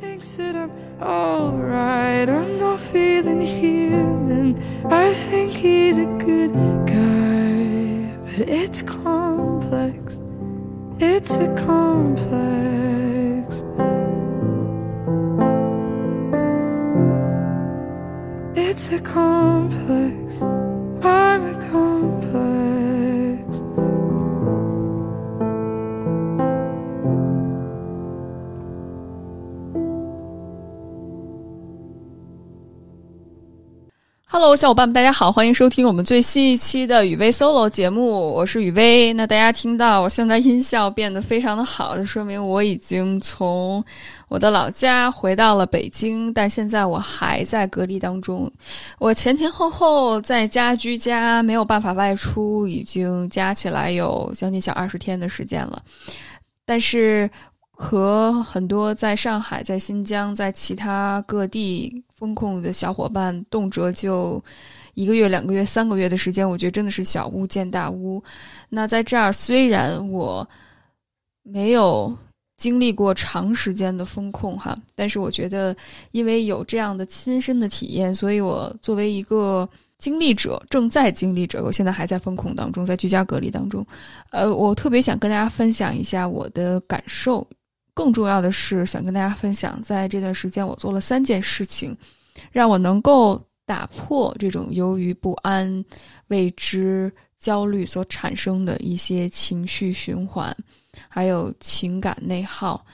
thinks that I'm alright. I'm not feeling human. I think he's a good guy, but it's complex. It's a complex. It's a complex. I'm a complex. Hello，小伙伴们，大家好，欢迎收听我们最新一期的雨薇 solo 节目，我是雨薇。那大家听到我现在音效变得非常的好，就说明我已经从我的老家回到了北京，但现在我还在隔离当中。我前前后后在家居家，没有办法外出，已经加起来有将近小二十天的时间了。但是和很多在上海、在新疆、在其他各地风控的小伙伴，动辄就一个月、两个月、三个月的时间，我觉得真的是小巫见大巫。那在这儿，虽然我没有经历过长时间的风控哈，但是我觉得因为有这样的亲身的体验，所以我作为一个经历者，正在经历者，我现在还在风控当中，在居家隔离当中，呃，我特别想跟大家分享一下我的感受。更重要的是，想跟大家分享，在这段时间我做了三件事情，让我能够打破这种由于不安、未知、焦虑所产生的一些情绪循环，还有情感内耗，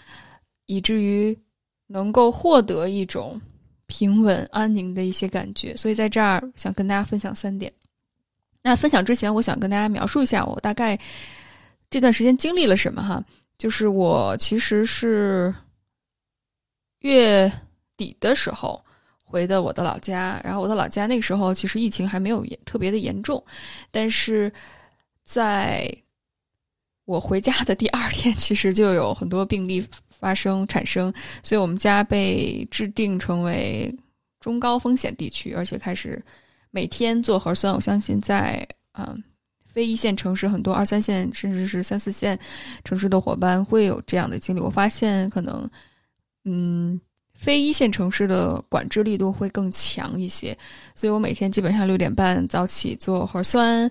以至于能够获得一种平稳安宁的一些感觉。所以在这儿想跟大家分享三点。那分享之前，我想跟大家描述一下我大概这段时间经历了什么哈。就是我其实是月底的时候回的我的老家，然后我的老家那个时候其实疫情还没有特别的严重，但是在我回家的第二天，其实就有很多病例发生产生，所以我们家被制定成为中高风险地区，而且开始每天做核酸。我相信在嗯。非一线城市很多二三线甚至是三四线城市的伙伴会有这样的经历。我发现可能，嗯，非一线城市的管制力度会更强一些，所以我每天基本上六点半早起做核酸。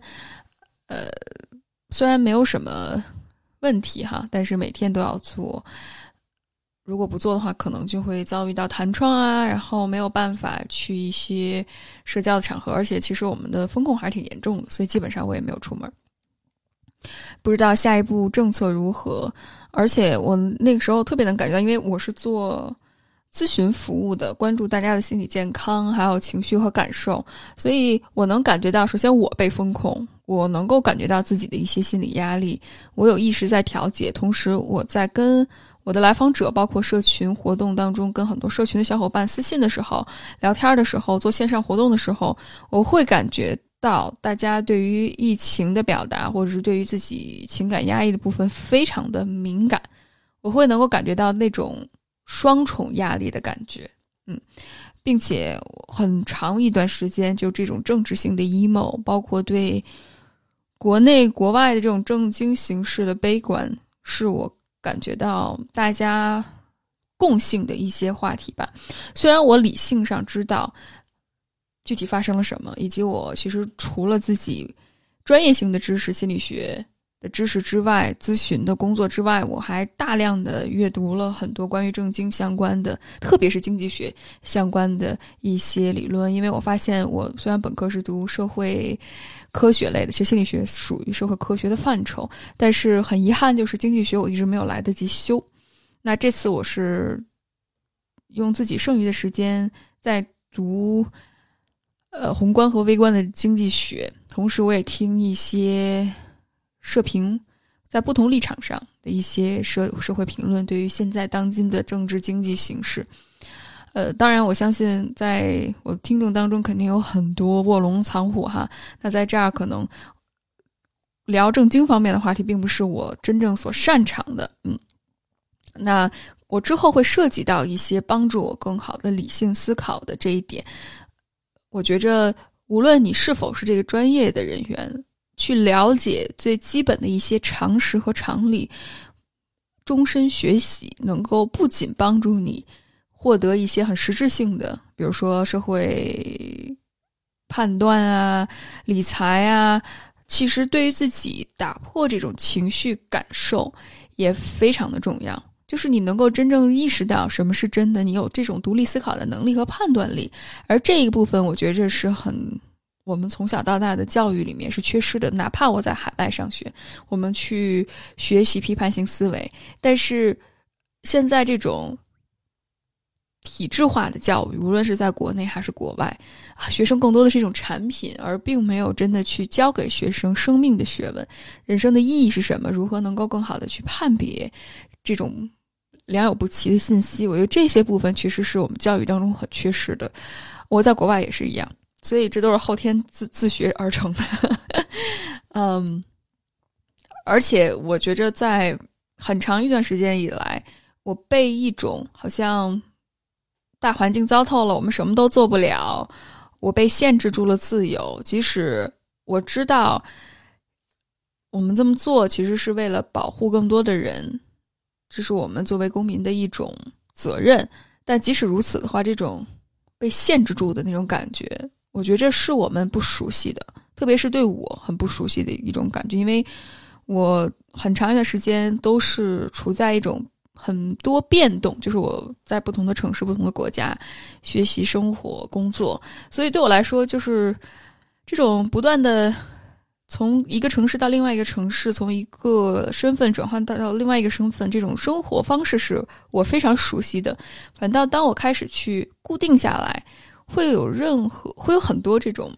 呃，虽然没有什么问题哈，但是每天都要做。如果不做的话，可能就会遭遇到弹窗啊，然后没有办法去一些社交的场合。而且，其实我们的风控还是挺严重的，所以基本上我也没有出门。不知道下一步政策如何，而且我那个时候特别能感觉到，因为我是做咨询服务的，关注大家的心理健康还有情绪和感受，所以我能感觉到，首先我被风控，我能够感觉到自己的一些心理压力，我有意识在调节，同时我在跟。我的来访者，包括社群活动当中，跟很多社群的小伙伴私信的时候、聊天的时候、做线上活动的时候，我会感觉到大家对于疫情的表达，或者是对于自己情感压抑的部分非常的敏感。我会能够感觉到那种双重压力的感觉，嗯，并且很长一段时间，就这种政治性的 emo，包括对国内国外的这种政经形势的悲观，是我。感觉到大家共性的一些话题吧，虽然我理性上知道具体发生了什么，以及我其实除了自己专业性的知识、心理学的知识之外，咨询的工作之外，我还大量的阅读了很多关于正经相关的，特别是经济学相关的一些理论。因为我发现，我虽然本科是读社会。科学类的，其实心理学属于社会科学的范畴，但是很遗憾，就是经济学我一直没有来得及修。那这次我是用自己剩余的时间在读，呃，宏观和微观的经济学，同时我也听一些社评，在不同立场上的一些社社会评论，对于现在当今的政治经济形势。呃，当然，我相信在我听众当中肯定有很多卧龙藏虎哈。那在这儿可能聊正经方面的话题，并不是我真正所擅长的。嗯，那我之后会涉及到一些帮助我更好的理性思考的这一点。我觉着，无论你是否是这个专业的人员，去了解最基本的一些常识和常理，终身学习，能够不仅帮助你。获得一些很实质性的，比如说社会判断啊、理财啊。其实对于自己打破这种情绪感受也非常的重要。就是你能够真正意识到什么是真的，你有这种独立思考的能力和判断力，而这一部分我觉着是很我们从小到大的教育里面是缺失的。哪怕我在海外上学，我们去学习批判性思维，但是现在这种体制化的教育，无论是在国内还是国外，学生更多的是一种产品，而并没有真的去教给学生生命的学问，人生的意义是什么？如何能够更好的去判别这种？良莠不齐的信息，我觉得这些部分其实是我们教育当中很缺失的。我在国外也是一样，所以这都是后天自自学而成的。嗯，而且我觉着在很长一段时间以来，我被一种好像大环境糟透了，我们什么都做不了，我被限制住了自由。即使我知道我们这么做其实是为了保护更多的人。这是我们作为公民的一种责任，但即使如此的话，这种被限制住的那种感觉，我觉得这是我们不熟悉的，特别是对我很不熟悉的一种感觉，因为我很长一段时间都是处在一种很多变动，就是我在不同的城市、不同的国家学习、生活、工作，所以对我来说，就是这种不断的。从一个城市到另外一个城市，从一个身份转换到到另外一个身份，这种生活方式是我非常熟悉的。反倒当我开始去固定下来，会有任何会有很多这种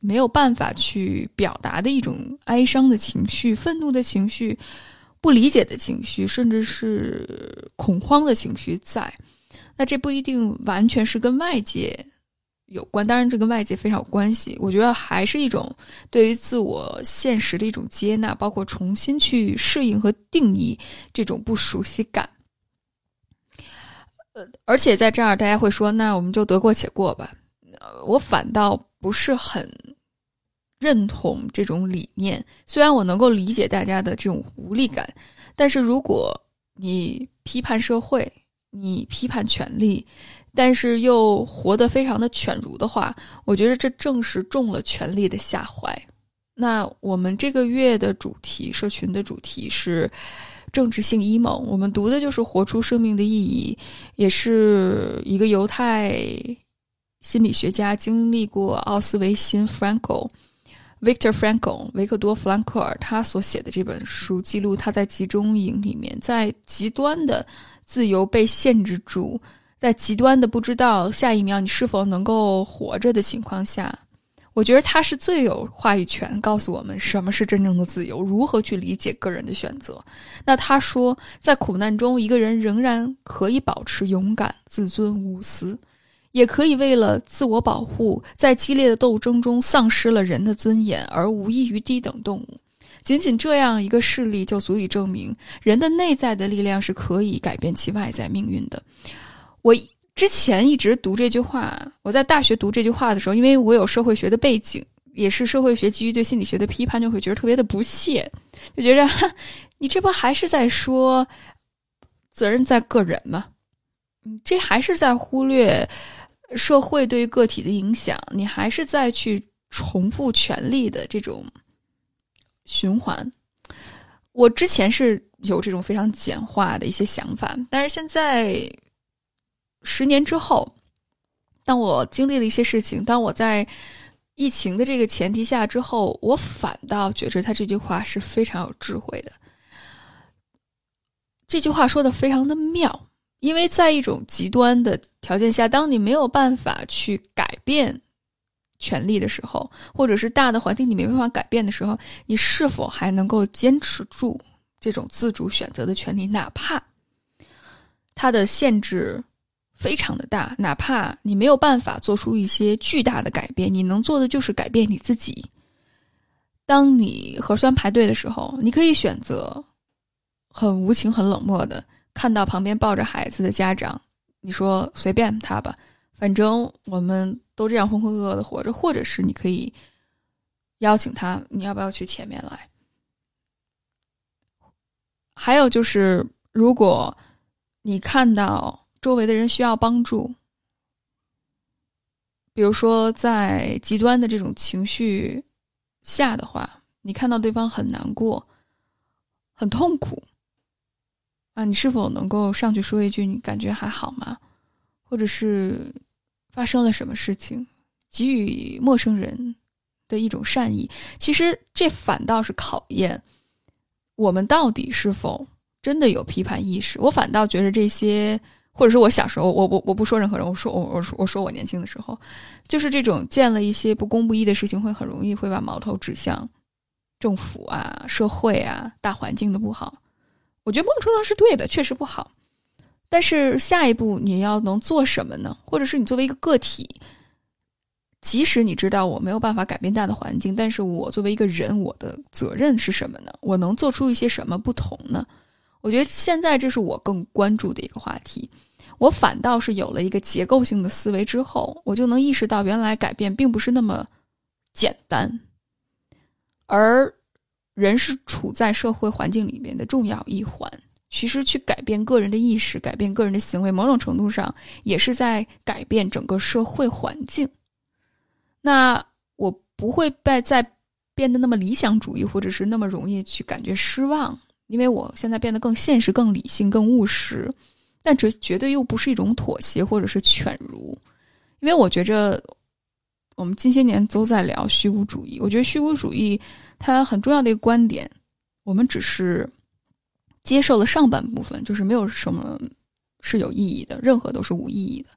没有办法去表达的一种哀伤的情绪、愤怒的情绪、不理解的情绪，甚至是恐慌的情绪在。那这不一定完全是跟外界。有关，当然这跟外界非常有关系。我觉得还是一种对于自我现实的一种接纳，包括重新去适应和定义这种不熟悉感。呃，而且在这儿，大家会说，那我们就得过且过吧。呃我反倒不是很认同这种理念。虽然我能够理解大家的这种无力感，但是如果你批判社会，你批判权力。但是又活得非常的犬儒的话，我觉得这正是中了权力的下怀。那我们这个月的主题，社群的主题是政治性阴谋。我们读的就是《活出生命的意义》，也是一个犹太心理学家经历过奥斯维辛 （Franco）、Victor Frankl，维克多·弗兰克尔他所写的这本书，记录他在集中营里面，在极端的自由被限制住。在极端的不知道下一秒你是否能够活着的情况下，我觉得他是最有话语权，告诉我们什么是真正的自由，如何去理解个人的选择。那他说，在苦难中，一个人仍然可以保持勇敢、自尊、无私，也可以为了自我保护，在激烈的斗争中丧失了人的尊严，而无异于低等动物。仅仅这样一个事例，就足以证明人的内在的力量是可以改变其外在命运的。我之前一直读这句话，我在大学读这句话的时候，因为我有社会学的背景，也是社会学基于对心理学的批判，就会觉得特别的不屑，就觉着你这不还是在说责任在个人吗？你这还是在忽略社会对于个体的影响，你还是在去重复权力的这种循环。我之前是有这种非常简化的一些想法，但是现在。十年之后，当我经历了一些事情，当我在疫情的这个前提下之后，我反倒觉着他这句话是非常有智慧的。这句话说的非常的妙，因为在一种极端的条件下，当你没有办法去改变权利的时候，或者是大的环境你没办法改变的时候，你是否还能够坚持住这种自主选择的权利？哪怕它的限制。非常的大，哪怕你没有办法做出一些巨大的改变，你能做的就是改变你自己。当你核酸排队的时候，你可以选择很无情、很冷漠的看到旁边抱着孩子的家长，你说随便他吧，反正我们都这样浑浑噩噩的活着，或者是你可以邀请他，你要不要去前面来？还有就是，如果你看到。周围的人需要帮助，比如说在极端的这种情绪下的话，你看到对方很难过、很痛苦，啊，你是否能够上去说一句“你感觉还好吗？”或者是发生了什么事情，给予陌生人的一种善意，其实这反倒是考验我们到底是否真的有批判意识。我反倒觉得这些。或者是我小时候，我我我不说任何人，我说我我说我说我年轻的时候，就是这种见了一些不公不义的事情，会很容易会把矛头指向政府啊、社会啊、大环境的不好。我觉得某种程度上是对的，确实不好。但是下一步你要能做什么呢？或者是你作为一个个体，即使你知道我没有办法改变大的环境，但是我作为一个人，我的责任是什么呢？我能做出一些什么不同呢？我觉得现在这是我更关注的一个话题。我反倒是有了一个结构性的思维之后，我就能意识到，原来改变并不是那么简单，而人是处在社会环境里面的重要一环。其实，去改变个人的意识，改变个人的行为，某种程度上也是在改变整个社会环境。那我不会再再变得那么理想主义，或者是那么容易去感觉失望，因为我现在变得更现实、更理性、更务实。但这绝对又不是一种妥协或者是犬儒，因为我觉着我们近些年都在聊虚无主义。我觉得虚无主义它很重要的一个观点，我们只是接受了上半部分，就是没有什么是有意义的，任何都是无意义的。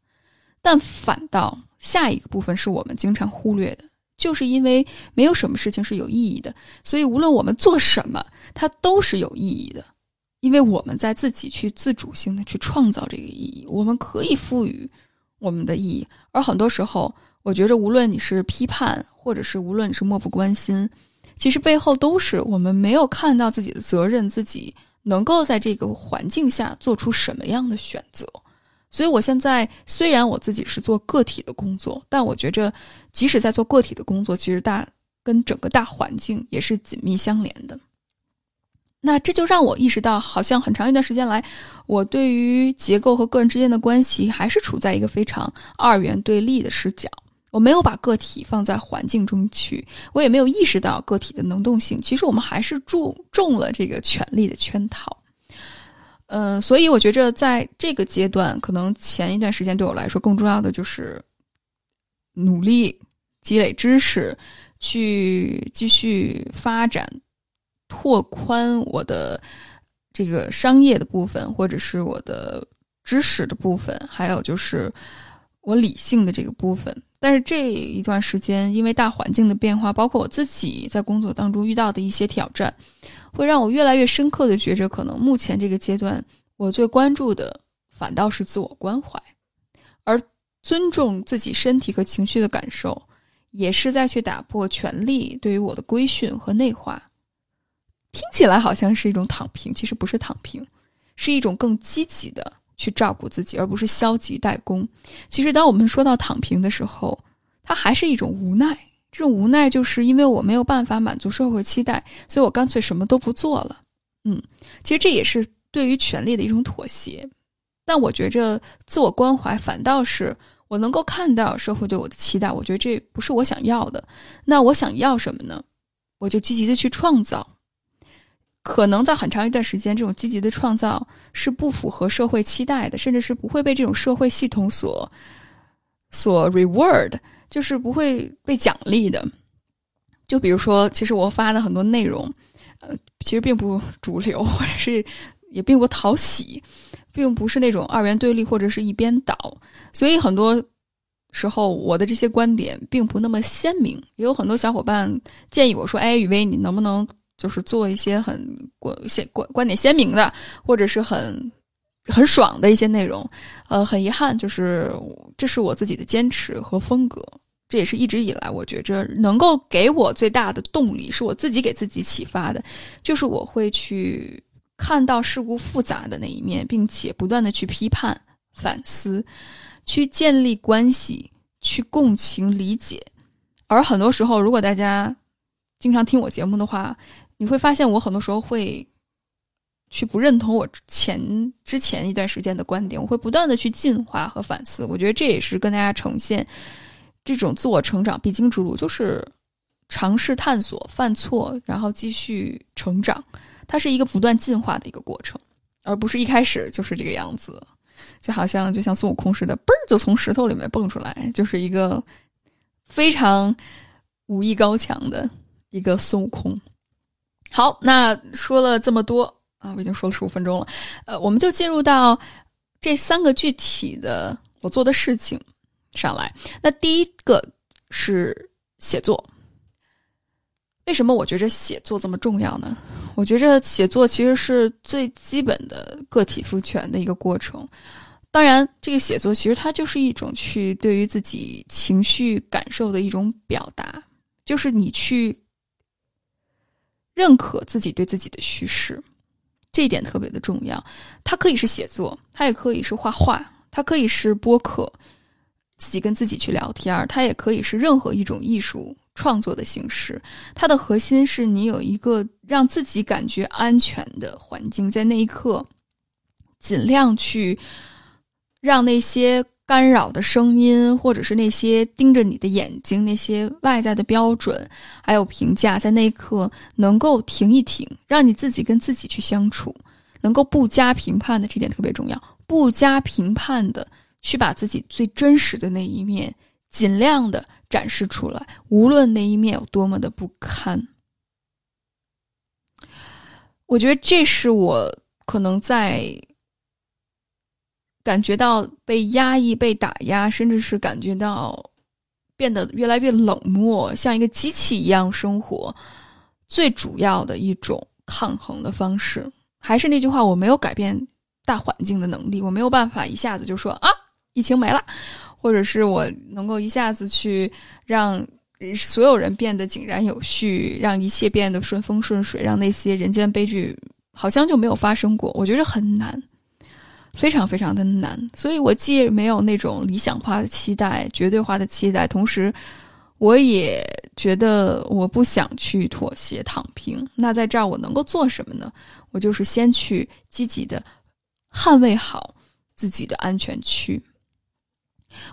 但反倒下一个部分是我们经常忽略的，就是因为没有什么事情是有意义的，所以无论我们做什么，它都是有意义的。因为我们在自己去自主性的去创造这个意义，我们可以赋予我们的意义。而很多时候，我觉着无论你是批判，或者是无论你是漠不关心，其实背后都是我们没有看到自己的责任，自己能够在这个环境下做出什么样的选择。所以，我现在虽然我自己是做个体的工作，但我觉着，即使在做个体的工作，其实大跟整个大环境也是紧密相连的。那这就让我意识到，好像很长一段时间来，我对于结构和个人之间的关系还是处在一个非常二元对立的视角。我没有把个体放在环境中去，我也没有意识到个体的能动性。其实我们还是注中了这个权力的圈套。嗯，所以我觉着在这个阶段，可能前一段时间对我来说更重要的就是努力积累知识，去继续发展。拓宽我的这个商业的部分，或者是我的知识的部分，还有就是我理性的这个部分。但是这一段时间，因为大环境的变化，包括我自己在工作当中遇到的一些挑战，会让我越来越深刻的觉着，可能目前这个阶段，我最关注的反倒是自我关怀，而尊重自己身体和情绪的感受，也是在去打破权力对于我的规训和内化。听起来好像是一种躺平，其实不是躺平，是一种更积极的去照顾自己，而不是消极怠工。其实，当我们说到躺平的时候，它还是一种无奈。这种无奈就是因为我没有办法满足社会期待，所以我干脆什么都不做了。嗯，其实这也是对于权力的一种妥协。但我觉着自我关怀反倒是我能够看到社会对我的期待，我觉得这不是我想要的。那我想要什么呢？我就积极的去创造。可能在很长一段时间，这种积极的创造是不符合社会期待的，甚至是不会被这种社会系统所所 reward，就是不会被奖励的。就比如说，其实我发的很多内容，呃，其实并不主流，或者是也并不讨喜，并不是那种二元对立或者是一边倒，所以很多时候我的这些观点并不那么鲜明。也有很多小伙伴建议我说：“哎，雨薇，你能不能？”就是做一些很观鲜观观点鲜明的，或者是很很爽的一些内容。呃，很遗憾，就是这是我自己的坚持和风格，这也是一直以来我觉着能够给我最大的动力，是我自己给自己启发的，就是我会去看到事故复杂的那一面，并且不断的去批判、反思，去建立关系，去共情、理解。而很多时候，如果大家经常听我节目的话，你会发现，我很多时候会去不认同我前之前一段时间的观点，我会不断的去进化和反思。我觉得这也是跟大家呈现这种自我成长必经之路，就是尝试探索、犯错，然后继续成长。它是一个不断进化的一个过程，而不是一开始就是这个样子。就好像就像孙悟空似的，嘣儿就从石头里面蹦出来，就是一个非常武艺高强的一个孙悟空。好，那说了这么多啊，我已经说了十五分钟了，呃，我们就进入到这三个具体的我做的事情上来。那第一个是写作，为什么我觉着写作这么重要呢？我觉着写作其实是最基本的个体赋权的一个过程。当然，这个写作其实它就是一种去对于自己情绪感受的一种表达，就是你去认可自己对自己的叙事，这一点特别的重要。它可以是写作，它也可以是画画，它可以是播客，自己跟自己去聊天它也可以是任何一种艺术创作的形式。它的核心是你有一个让自己感觉安全的环境，在那一刻，尽量去。让那些干扰的声音，或者是那些盯着你的眼睛、那些外在的标准，还有评价，在那一刻能够停一停，让你自己跟自己去相处，能够不加评判的，这点特别重要。不加评判的去把自己最真实的那一面，尽量的展示出来，无论那一面有多么的不堪。我觉得这是我可能在。感觉到被压抑、被打压，甚至是感觉到变得越来越冷漠，像一个机器一样生活。最主要的一种抗衡的方式，还是那句话：我没有改变大环境的能力，我没有办法一下子就说啊，疫情没了，或者是我能够一下子去让所有人变得井然有序，让一切变得顺风顺水，让那些人间悲剧好像就没有发生过。我觉得很难。非常非常的难，所以我既没有那种理想化的期待、绝对化的期待，同时我也觉得我不想去妥协、躺平。那在这儿我能够做什么呢？我就是先去积极的捍卫好自己的安全区。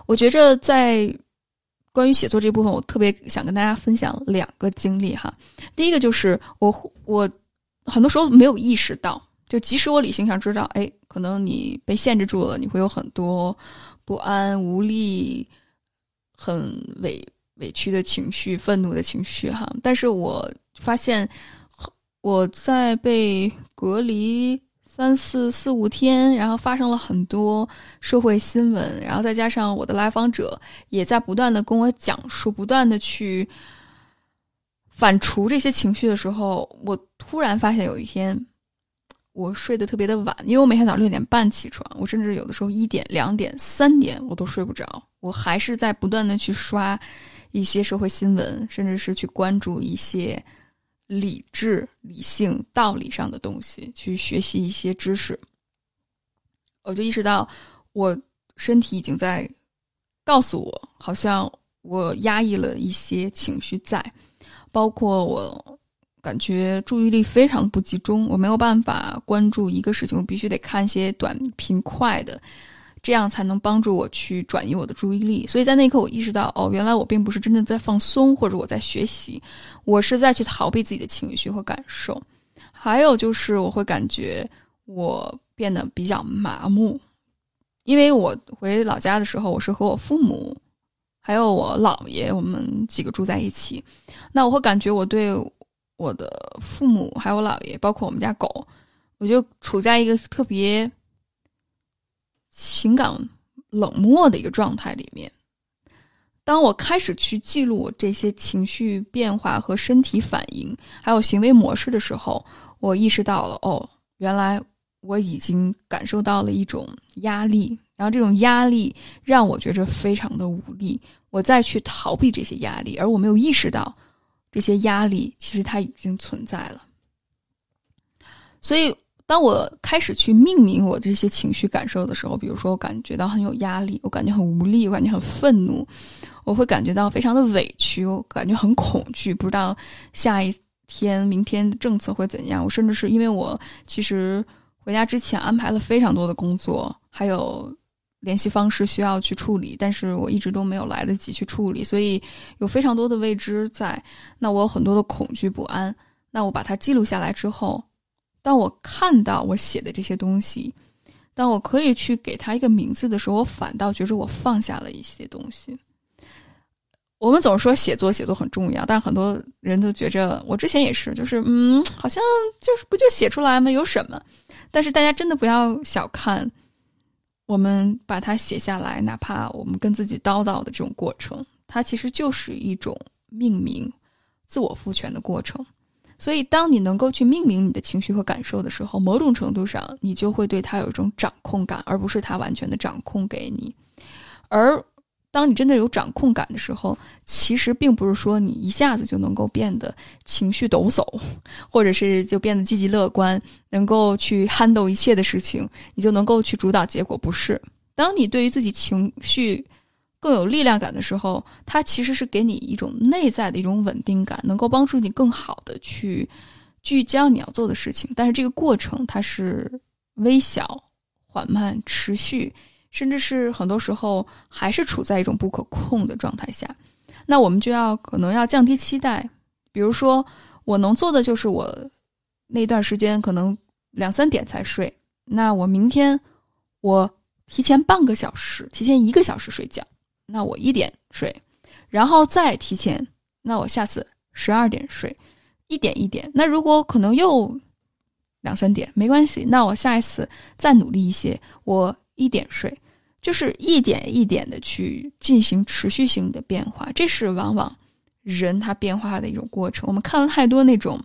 我觉着在关于写作这部分，我特别想跟大家分享两个经历哈。第一个就是我我很多时候没有意识到。就即使我理性上知道，哎，可能你被限制住了，你会有很多不安、无力、很委委屈的情绪、愤怒的情绪，哈。但是我发现，我在被隔离三四四五天，然后发生了很多社会新闻，然后再加上我的来访者也在不断的跟我讲述，不断的去反刍这些情绪的时候，我突然发现有一天。我睡得特别的晚，因为我每天早上六点半起床，我甚至有的时候一点、两点、三点我都睡不着，我还是在不断的去刷一些社会新闻，甚至是去关注一些理智、理性、道理上的东西，去学习一些知识。我就意识到，我身体已经在告诉我，好像我压抑了一些情绪在，包括我。感觉注意力非常不集中，我没有办法关注一个事情，我必须得看一些短平快的，这样才能帮助我去转移我的注意力。所以在那一刻，我意识到，哦，原来我并不是真正在放松，或者我在学习，我是在去逃避自己的情绪和感受。还有就是，我会感觉我变得比较麻木，因为我回老家的时候，我是和我父母还有我姥爷，我们几个住在一起，那我会感觉我对。我的父母还有我姥爷，包括我们家狗，我就处在一个特别情感冷漠的一个状态里面。当我开始去记录这些情绪变化和身体反应，还有行为模式的时候，我意识到了，哦，原来我已经感受到了一种压力，然后这种压力让我觉着非常的无力，我再去逃避这些压力，而我没有意识到。这些压力其实它已经存在了，所以当我开始去命名我这些情绪感受的时候，比如说我感觉到很有压力，我感觉很无力，我感觉很愤怒，我会感觉到非常的委屈，我感觉很恐惧，不知道下一天明天政策会怎样。我甚至是因为我其实回家之前安排了非常多的工作，还有联系方式需要去处理，但是我一直都没有来得及去处理，所以有非常多的未知在。那我有很多的恐惧不安。那我把它记录下来之后，当我看到我写的这些东西，当我可以去给他一个名字的时候，我反倒觉着我放下了一些东西。我们总说写作写作很重要，但是很多人都觉着，我之前也是，就是嗯，好像就是不就写出来吗？有什么？但是大家真的不要小看我们把它写下来，哪怕我们跟自己叨叨的这种过程，它其实就是一种命名、自我赋权的过程。所以，当你能够去命名你的情绪和感受的时候，某种程度上，你就会对它有一种掌控感，而不是它完全的掌控给你。而当你真的有掌控感的时候，其实并不是说你一下子就能够变得情绪抖擞，或者是就变得积极乐观，能够去撼动一切的事情，你就能够去主导结果。不是，当你对于自己情绪。更有力量感的时候，它其实是给你一种内在的一种稳定感，能够帮助你更好的去聚焦你要做的事情。但是这个过程它是微小、缓慢、持续，甚至是很多时候还是处在一种不可控的状态下。那我们就要可能要降低期待，比如说我能做的就是我那段时间可能两三点才睡，那我明天我提前半个小时，提前一个小时睡觉。那我一点睡，然后再提前，那我下次十二点睡，一点一点。那如果可能又两三点，没关系，那我下一次再努力一些，我一点睡，就是一点一点的去进行持续性的变化。这是往往人他变化的一种过程。我们看了太多那种，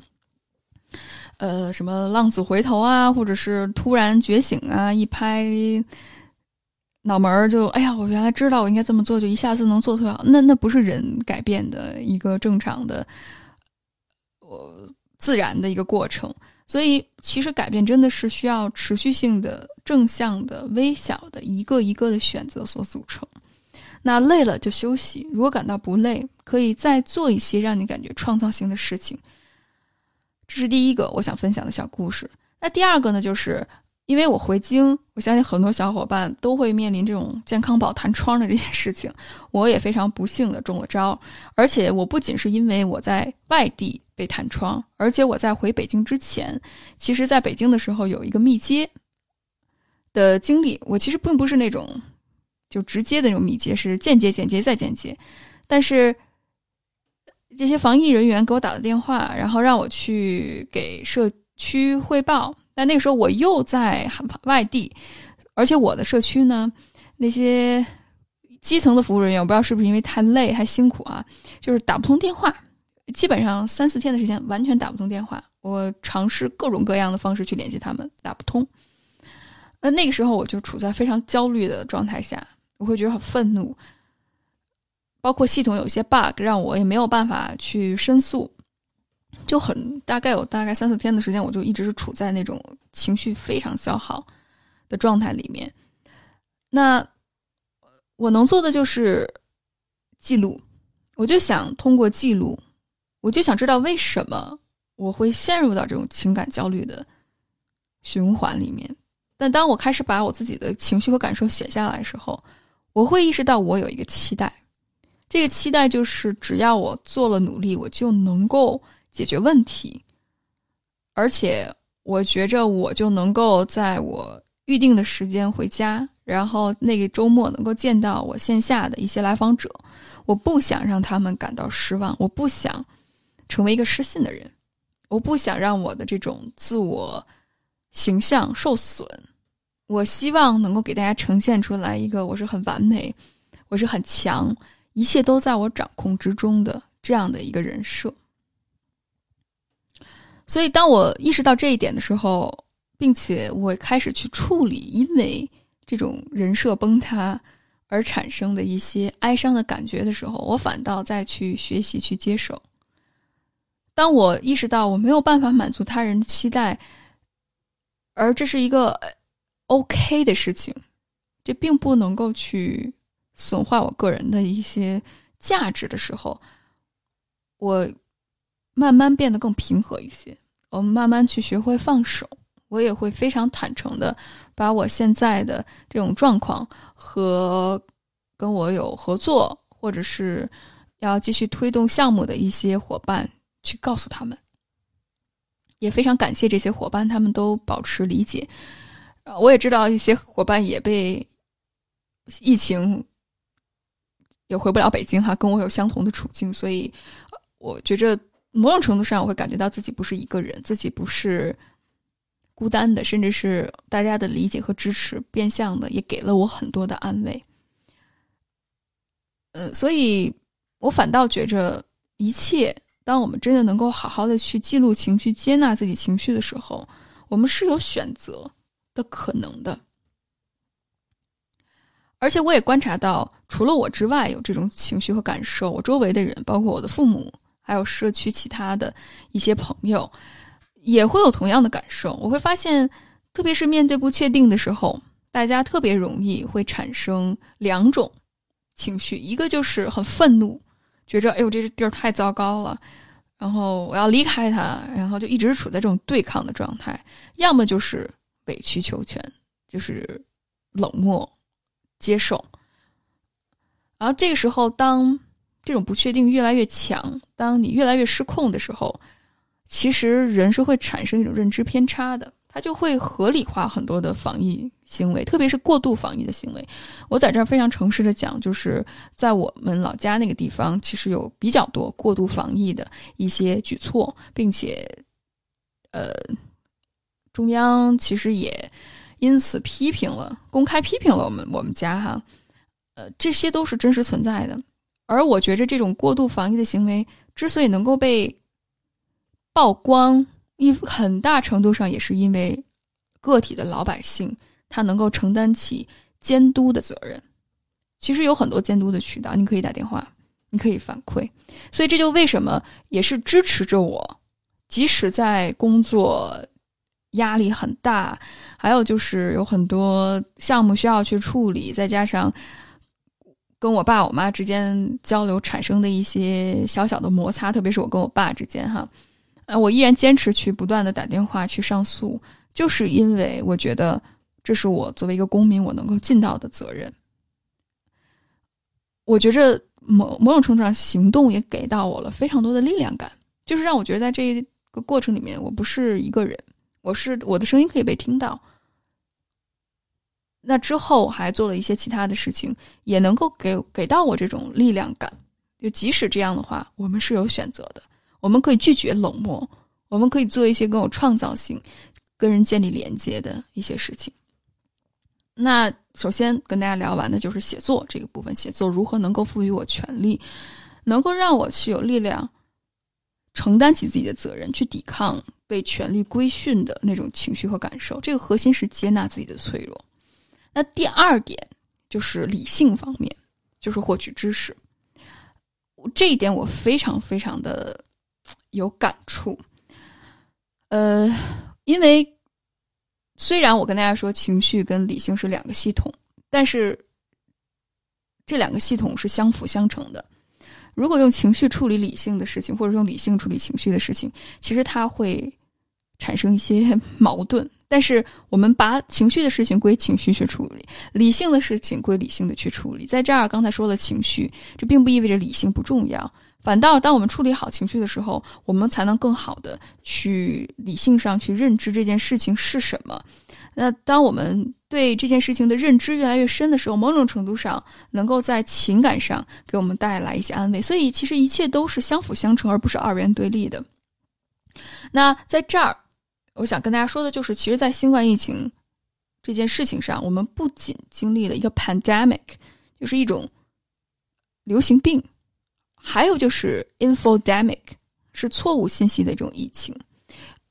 呃，什么浪子回头啊，或者是突然觉醒啊，一拍。脑门儿就哎呀，我原来知道我应该这么做，就一下子能做特别好。那那不是人改变的一个正常的，呃，自然的一个过程。所以其实改变真的是需要持续性的、正向的、微小的一个一个的选择所组成。那累了就休息，如果感到不累，可以再做一些让你感觉创造性的事情。这是第一个我想分享的小故事。那第二个呢，就是。因为我回京，我相信很多小伙伴都会面临这种健康宝弹窗的这件事情。我也非常不幸的中了招，而且我不仅是因为我在外地被弹窗，而且我在回北京之前，其实在北京的时候有一个密接的经历。我其实并不是那种就直接的那种密接，是间接、间接再间接。但是这些防疫人员给我打了电话，然后让我去给社区汇报。但那个时候我又在外地，而且我的社区呢，那些基层的服务人员，我不知道是不是因为太累还辛苦啊，就是打不通电话，基本上三四天的时间完全打不通电话。我尝试各种各样的方式去联系他们，打不通。那那个时候我就处在非常焦虑的状态下，我会觉得很愤怒，包括系统有些 bug 让我也没有办法去申诉。就很大概有大概三四天的时间，我就一直是处在那种情绪非常消耗的状态里面。那我能做的就是记录，我就想通过记录，我就想知道为什么我会陷入到这种情感焦虑的循环里面。但当我开始把我自己的情绪和感受写下来的时候，我会意识到我有一个期待，这个期待就是只要我做了努力，我就能够。解决问题，而且我觉着我就能够在我预定的时间回家，然后那个周末能够见到我线下的一些来访者。我不想让他们感到失望，我不想成为一个失信的人，我不想让我的这种自我形象受损。我希望能够给大家呈现出来一个我是很完美，我是很强，一切都在我掌控之中的这样的一个人设。所以，当我意识到这一点的时候，并且我开始去处理因为这种人设崩塌而产生的一些哀伤的感觉的时候，我反倒再去学习去接受。当我意识到我没有办法满足他人期待，而这是一个 OK 的事情，这并不能够去损坏我个人的一些价值的时候，我。慢慢变得更平和一些。我们慢慢去学会放手，我也会非常坦诚的把我现在的这种状况和跟我有合作或者是要继续推动项目的一些伙伴去告诉他们。也非常感谢这些伙伴，他们都保持理解。我也知道一些伙伴也被疫情也回不了北京哈，跟我有相同的处境，所以我觉着某种程度上我会感觉到自己不是一个人，自己不是孤单的，甚至是大家的理解和支持，变相的也给了我很多的安慰。嗯，所以我反倒觉着一切。当我们真的能够好好的去记录情绪、接纳自己情绪的时候，我们是有选择的可能的。而且我也观察到，除了我之外有这种情绪和感受，我周围的人，包括我的父母，还有社区其他的一些朋友，也会有同样的感受。我会发现，特别是面对不确定的时候，大家特别容易会产生两种情绪，一个就是很愤怒。觉着哎呦，这地儿太糟糕了，然后我要离开他，然后就一直处在这种对抗的状态，要么就是委曲求全，就是冷漠接受。然后这个时候，当这种不确定越来越强，当你越来越失控的时候，其实人是会产生一种认知偏差的。他就会合理化很多的防疫行为，特别是过度防疫的行为。我在这儿非常诚实的讲，就是在我们老家那个地方，其实有比较多过度防疫的一些举措，并且，呃，中央其实也因此批评了，公开批评了我们我们家哈，呃，这些都是真实存在的。而我觉着这种过度防疫的行为之所以能够被曝光。一很大程度上也是因为个体的老百姓，他能够承担起监督的责任。其实有很多监督的渠道，你可以打电话，你可以反馈。所以这就为什么也是支持着我，即使在工作压力很大，还有就是有很多项目需要去处理，再加上跟我爸我妈之间交流产生的一些小小的摩擦，特别是我跟我爸之间哈。呃，我依然坚持去不断的打电话去上诉，就是因为我觉得这是我作为一个公民我能够尽到的责任。我觉着某某种程度上行动也给到我了非常多的力量感，就是让我觉得在这一个过程里面我不是一个人，我是我的声音可以被听到。那之后还做了一些其他的事情，也能够给给到我这种力量感。就即使这样的话，我们是有选择的。我们可以拒绝冷漠，我们可以做一些更有创造性、跟人建立连接的一些事情。那首先跟大家聊完的就是写作这个部分，写作如何能够赋予我权利，能够让我去有力量承担起自己的责任，去抵抗被权力规训的那种情绪和感受。这个核心是接纳自己的脆弱。那第二点就是理性方面，就是获取知识。这一点我非常非常的。有感触，呃，因为虽然我跟大家说情绪跟理性是两个系统，但是这两个系统是相辅相成的。如果用情绪处理理性的事情，或者用理性处理情绪的事情，其实它会产生一些 矛盾。但是我们把情绪的事情归情绪去处理，理性的事情归理性的去处理。在这儿刚才说了情绪，这并不意味着理性不重要。反倒，当我们处理好情绪的时候，我们才能更好的去理性上去认知这件事情是什么。那当我们对这件事情的认知越来越深的时候，某种程度上能够在情感上给我们带来一些安慰。所以，其实一切都是相辅相成，而不是二元对立的。那在这儿，我想跟大家说的就是，其实，在新冠疫情这件事情上，我们不仅经历了一个 pandemic，就是一种流行病。还有就是 infodemic，是错误信息的一种疫情。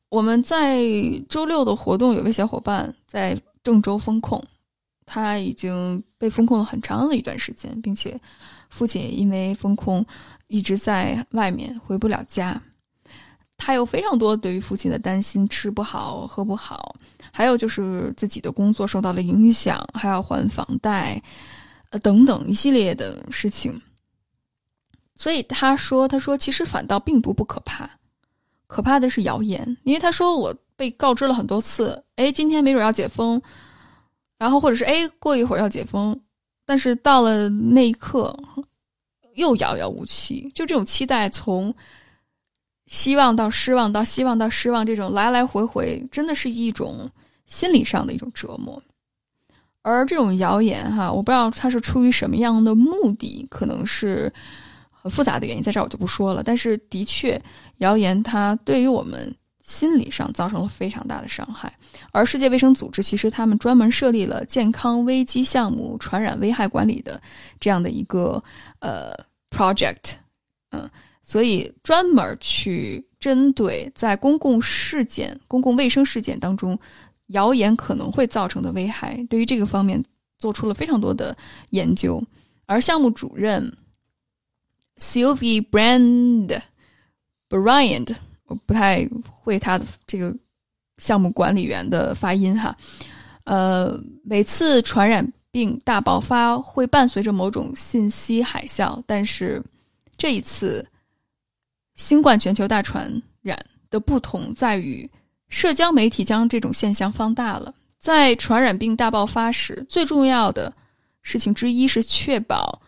我们在周六的活动，有位小伙伴在郑州封控，他已经被封控了很长的一段时间，并且父亲也因为封控一直在外面回不了家。他有非常多对于父亲的担心，吃不好喝不好，还有就是自己的工作受到了影响，还要还房贷，呃等等一系列的事情。所以他说：“他说其实反倒病毒不可怕，可怕的是谣言，因为他说我被告知了很多次，哎，今天没准要解封，然后或者是哎过一会儿要解封，但是到了那一刻又遥遥无期，就这种期待从希望到失望到希望到失望，这种来来回回，真的是一种心理上的一种折磨。而这种谣言哈，我不知道他是出于什么样的目的，可能是复杂的原因，在这儿我就不说了。但是的确，谣言它对于我们心理上造成了非常大的伤害。而世界卫生组织其实他们专门设立了健康危机项目传染危害管理的这样的一个呃 project，嗯，所以专门去针对在公共事件、公共卫生事件当中。谣言可能会造成的危害，对于这个方面做出了非常多的研究。而项目主任 Sylvie Brand Bryant，我不太会他的这个项目管理员的发音哈。呃，每次传染病大爆发会伴随着某种信息海啸，但是这一次新冠全球大传染的不同在于。社交媒体将这种现象放大了。在传染病大爆发时，最重要的事情之一是确保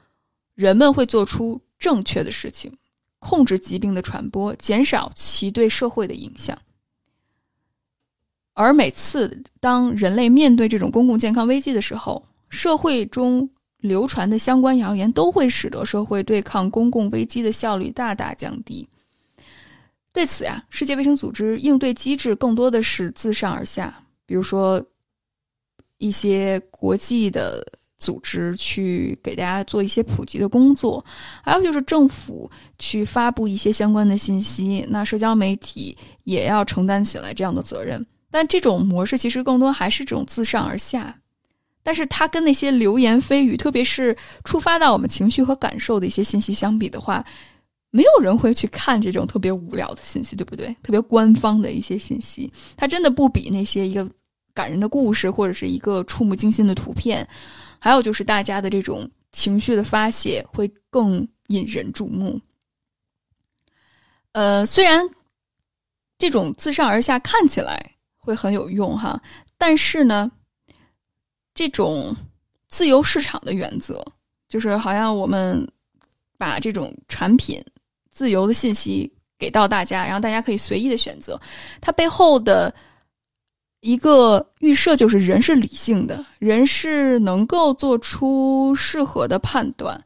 人们会做出正确的事情，控制疾病的传播，减少其对社会的影响。而每次当人类面对这种公共健康危机的时候，社会中流传的相关谣言都会使得社会对抗公共危机的效率大大降低。对此呀，世界卫生组织应对机制更多的是自上而下，比如说一些国际的组织去给大家做一些普及的工作，还有就是政府去发布一些相关的信息，那社交媒体也要承担起来这样的责任。但这种模式其实更多还是这种自上而下，但是它跟那些流言蜚语，特别是触发到我们情绪和感受的一些信息相比的话。没有人会去看这种特别无聊的信息，对不对？特别官方的一些信息，它真的不比那些一个感人的故事或者是一个触目惊心的图片，还有就是大家的这种情绪的发泄会更引人注目。呃，虽然这种自上而下看起来会很有用哈，但是呢，这种自由市场的原则就是好像我们把这种产品。自由的信息给到大家，然后大家可以随意的选择。它背后的一个预设就是人是理性的，人是能够做出适合的判断，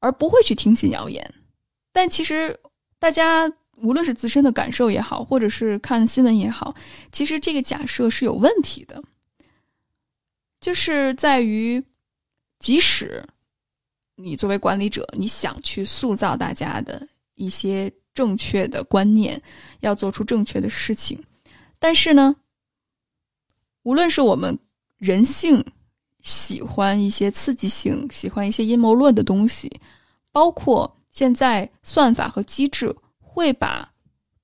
而不会去听信谣言。但其实大家无论是自身的感受也好，或者是看新闻也好，其实这个假设是有问题的，就是在于即使你作为管理者，你想去塑造大家的。一些正确的观念，要做出正确的事情，但是呢，无论是我们人性喜欢一些刺激性，喜欢一些阴谋论的东西，包括现在算法和机制会把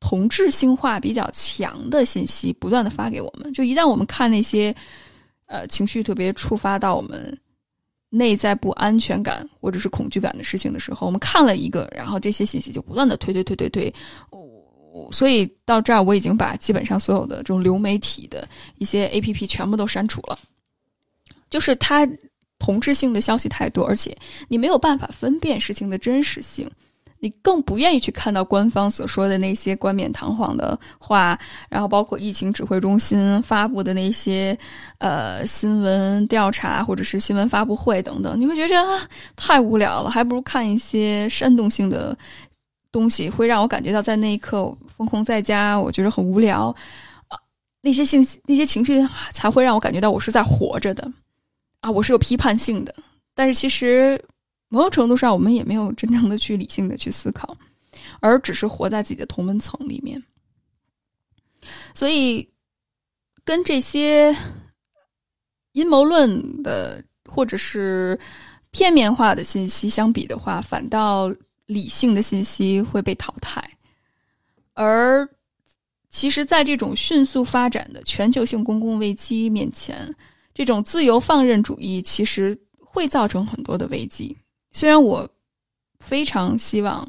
同质性化比较强的信息不断的发给我们，就一旦我们看那些呃情绪特别触发到我们。内在不安全感或者是恐惧感的事情的时候，我们看了一个，然后这些信息就不断的推推推推推，所以到这儿我已经把基本上所有的这种流媒体的一些 A P P 全部都删除了，就是它同质性的消息太多，而且你没有办法分辨事情的真实性。你更不愿意去看到官方所说的那些冠冕堂皇的话，然后包括疫情指挥中心发布的那些呃新闻调查或者是新闻发布会等等，你会觉得啊太无聊了，还不如看一些煽动性的东西，会让我感觉到在那一刻封控在家，我觉得很无聊啊，那些信息、那些情绪才会让我感觉到我是在活着的啊，我是有批判性的，但是其实。某种程度上，我们也没有真正的去理性的去思考，而只是活在自己的同温层里面。所以，跟这些阴谋论的或者是片面化的信息相比的话，反倒理性的信息会被淘汰。而其实，在这种迅速发展的全球性公共危机面前，这种自由放任主义其实会造成很多的危机。虽然我非常希望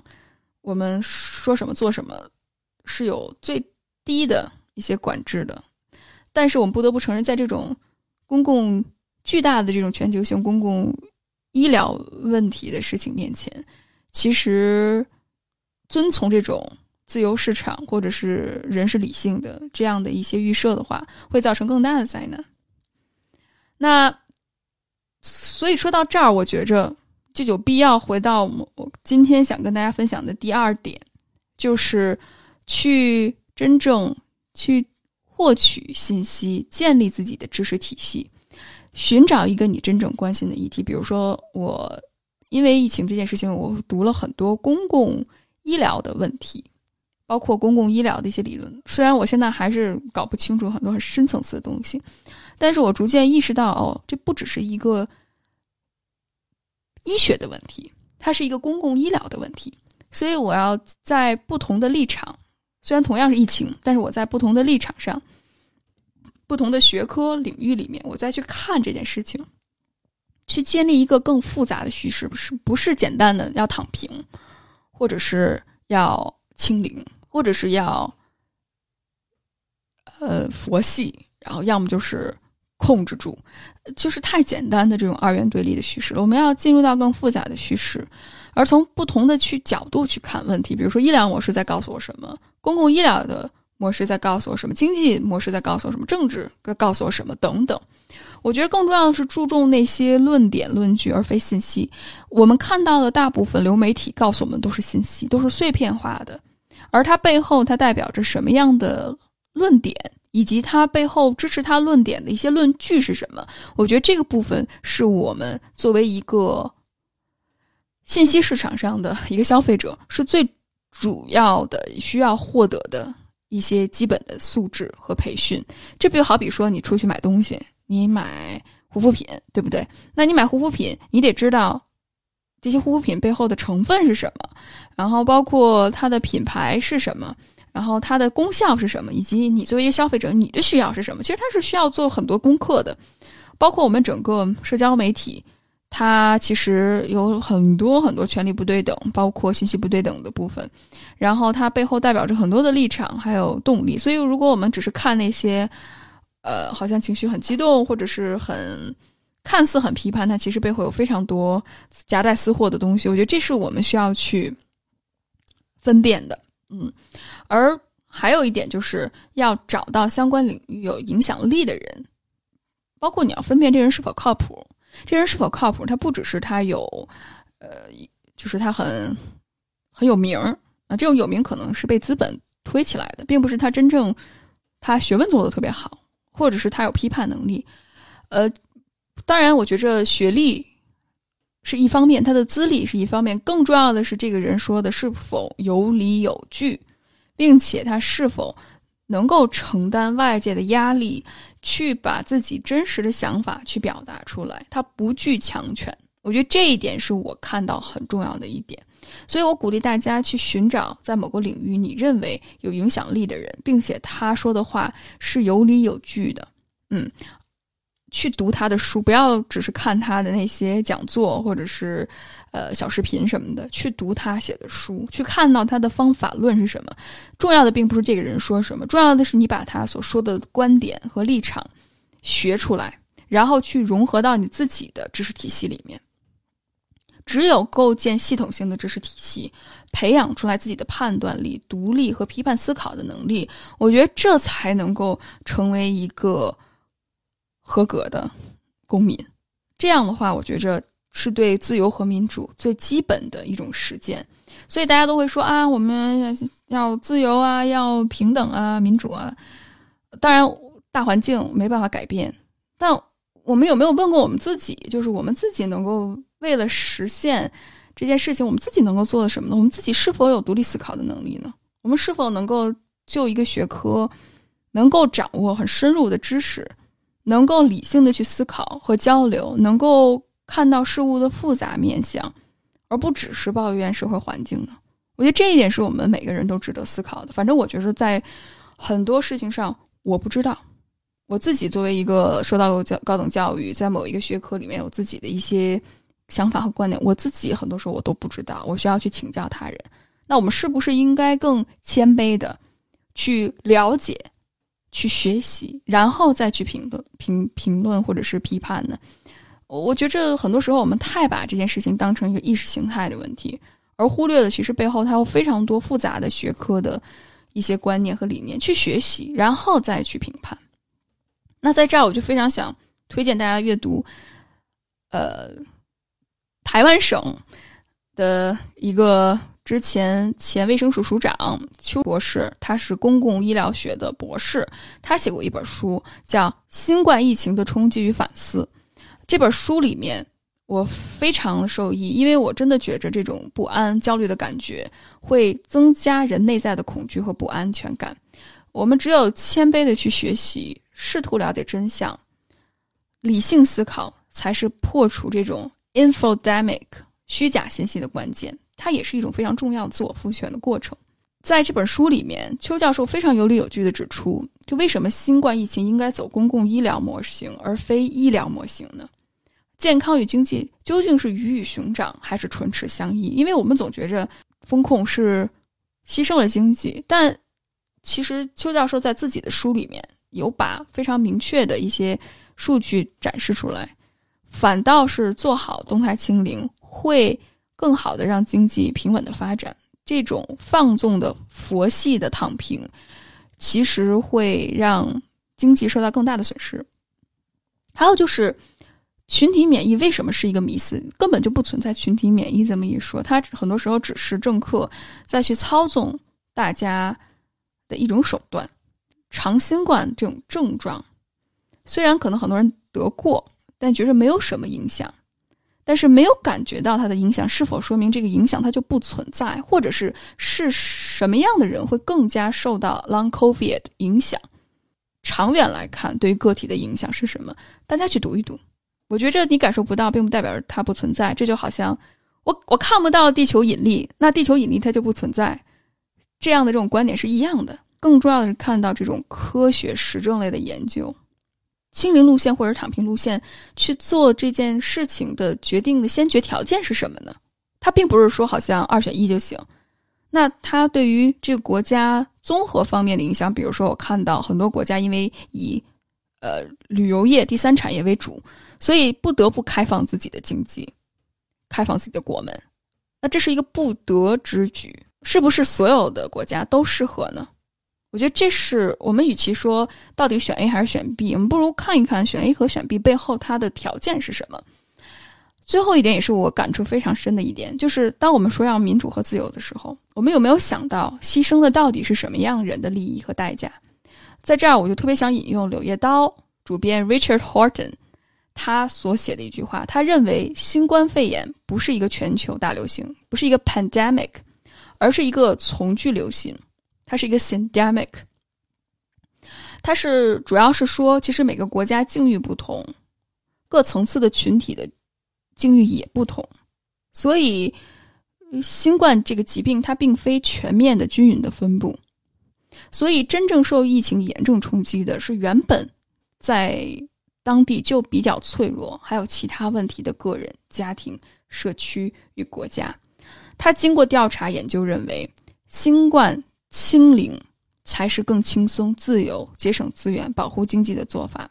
我们说什么做什么是有最低的一些管制的，但是我们不得不承认，在这种公共巨大的这种全球性公共医疗问题的事情面前，其实遵从这种自由市场或者是人是理性的这样的一些预设的话，会造成更大的灾难。那所以说到这儿，我觉着就有必要回到我今天想跟大家分享的第二点，就是去真正去获取信息，建立自己的知识体系，寻找一个你真正关心的议题。比如说，我因为疫情这件事情，我读了很多公共医疗的问题，包括公共医疗的一些理论。虽然我现在还是搞不清楚很多很深层次的东西。但是我逐渐意识到，哦，这不只是一个医学的问题，它是一个公共医疗的问题。所以我要在不同的立场，虽然同样是疫情，但是我在不同的立场上、不同的学科领域里面，我再去看这件事情，去建立一个更复杂的叙事，不是不是简单的要躺平，或者是要清零，或者是要呃佛系，然后要么就是。控制住，就是太简单的这种二元对立的叙事了。我们要进入到更复杂的叙事，而从不同的去角度去看问题。比如说，医疗模式在告诉我什么？公共医疗的模式在告诉我什么？经济模式在告诉我什么？政治在告诉我什么？等等。我觉得更重要的是注重那些论点、论据，而非信息。我们看到的大部分流媒体告诉我们都是信息，都是碎片化的，而它背后它代表着什么样的论点？以及他背后支持他论点的一些论据是什么？我觉得这个部分是我们作为一个信息市场上的一个消费者，是最主要的需要获得的一些基本的素质和培训。这不就好比说，你出去买东西，你买护肤品，对不对？那你买护肤品，你得知道这些护肤品背后的成分是什么，然后包括它的品牌是什么。然后它的功效是什么？以及你作为一个消费者，你的需要是什么？其实它是需要做很多功课的，包括我们整个社交媒体，它其实有很多很多权利不对等，包括信息不对等的部分。然后它背后代表着很多的立场，还有动力。所以，如果我们只是看那些，呃，好像情绪很激动，或者是很看似很批判，它其实背后有非常多夹带私货的东西。我觉得这是我们需要去分辨的。嗯。而还有一点，就是要找到相关领域有影响力的人，包括你要分辨这人是否靠谱。这人是否靠谱，他不只是他有，呃，就是他很很有名啊。这种有名可能是被资本推起来的，并不是他真正他学问做的特别好，或者是他有批判能力。呃，当然，我觉着学历是一方面，他的资历是一方面，更重要的是这个人说的是否有理有据。并且他是否能够承担外界的压力，去把自己真实的想法去表达出来？他不惧强权，我觉得这一点是我看到很重要的一点。所以我鼓励大家去寻找在某个领域你认为有影响力的人，并且他说的话是有理有据的。嗯。去读他的书，不要只是看他的那些讲座或者是，呃小视频什么的。去读他写的书，去看到他的方法论是什么。重要的并不是这个人说什么，重要的是你把他所说的观点和立场学出来，然后去融合到你自己的知识体系里面。只有构建系统性的知识体系，培养出来自己的判断力、独立和批判思考的能力，我觉得这才能够成为一个。合格的公民，这样的话，我觉着是对自由和民主最基本的一种实践。所以大家都会说啊，我们要自由啊，要平等啊，民主啊。当然，大环境没办法改变，但我们有没有问过我们自己？就是我们自己能够为了实现这件事情，我们自己能够做的什么呢？我们自己是否有独立思考的能力呢？我们是否能够就一个学科，能够掌握很深入的知识？能够理性的去思考和交流，能够看到事物的复杂面相，而不只是抱怨社会环境呢？我觉得这一点是我们每个人都值得思考的。反正我觉得在很多事情上，我不知道。我自己作为一个受到教高等教育，在某一个学科里面有自己的一些想法和观点，我自己很多时候我都不知道，我需要去请教他人。那我们是不是应该更谦卑的去了解、去学习，然后再去评论、评评论或者是批判呢？我觉着很多时候我们太把这件事情当成一个意识形态的问题，而忽略了其实背后它有非常多复杂的学科的一些观念和理念去学习，然后再去评判。那在这儿，我就非常想推荐大家阅读，呃，台湾省的一个之前前卫生署署长邱博士，他是公共医疗学的博士，他写过一本书叫《新冠疫情的冲击与反思》。这本书里面，我非常受益，因为我真的觉着这种不安、焦虑的感觉会增加人内在的恐惧和不安全感。我们只有谦卑的去学习，试图了解真相，理性思考，才是破除这种 infodemic 虚假信息的关键。它也是一种非常重要自我复权的过程。在这本书里面，邱教授非常有理有据的指出，就为什么新冠疫情应该走公共医疗模型而非医疗模型呢？健康与经济究竟是鱼与熊掌，还是唇齿相依？因为我们总觉着风控是牺牲了经济，但其实邱教授在自己的书里面有把非常明确的一些数据展示出来，反倒是做好动态清零会更好的让经济平稳的发展。这种放纵的佛系的躺平，其实会让经济受到更大的损失。还有就是。群体免疫为什么是一个迷思？根本就不存在群体免疫这么一说，它很多时候只是政客再去操纵大家的一种手段。长新冠这种症状，虽然可能很多人得过，但觉着没有什么影响，但是没有感觉到它的影响，是否说明这个影响它就不存在，或者是是什么样的人会更加受到 Long COVID 影响？长远来看，对于个体的影响是什么？大家去读一读。我觉着你感受不到，并不代表它不存在。这就好像我我看不到地球引力，那地球引力它就不存在。这样的这种观点是一样的。更重要的是看到这种科学实证类的研究，清零路线或者躺平路线去做这件事情的决定的先决条件是什么呢？它并不是说好像二选一就行。那它对于这个国家综合方面的影响，比如说我看到很多国家因为以呃旅游业第三产业为主。所以不得不开放自己的经济，开放自己的国门，那这是一个不得之举，是不是所有的国家都适合呢？我觉得这是我们与其说到底选 A 还是选 B，我们不如看一看选 A 和选 B 背后它的条件是什么。最后一点也是我感触非常深的一点，就是当我们说要民主和自由的时候，我们有没有想到牺牲的到底是什么样人的利益和代价？在这儿，我就特别想引用《柳叶刀》主编 Richard Horton。他所写的一句话，他认为新冠肺炎不是一个全球大流行，不是一个 pandemic，而是一个从句流行，它是一个 syndemic。它是主要是说，其实每个国家境遇不同，各层次的群体的境遇也不同，所以新冠这个疾病它并非全面的均匀的分布，所以真正受疫情严重冲击的是原本在。当地就比较脆弱，还有其他问题的个人、家庭、社区与国家。他经过调查研究认为，新冠清零才是更轻松、自由、节省资源、保护经济的做法。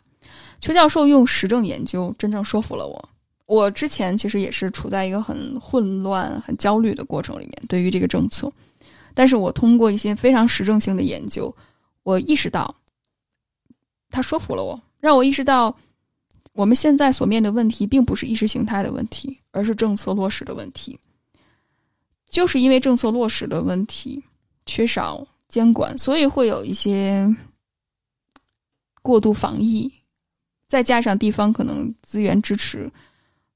邱教授用实证研究真正说服了我。我之前其实也是处在一个很混乱、很焦虑的过程里面，对于这个政策。但是我通过一些非常实证性的研究，我意识到，他说服了我。让我意识到，我们现在所面的问题并不是意识形态的问题，而是政策落实的问题。就是因为政策落实的问题，缺少监管，所以会有一些过度防疫，再加上地方可能资源支持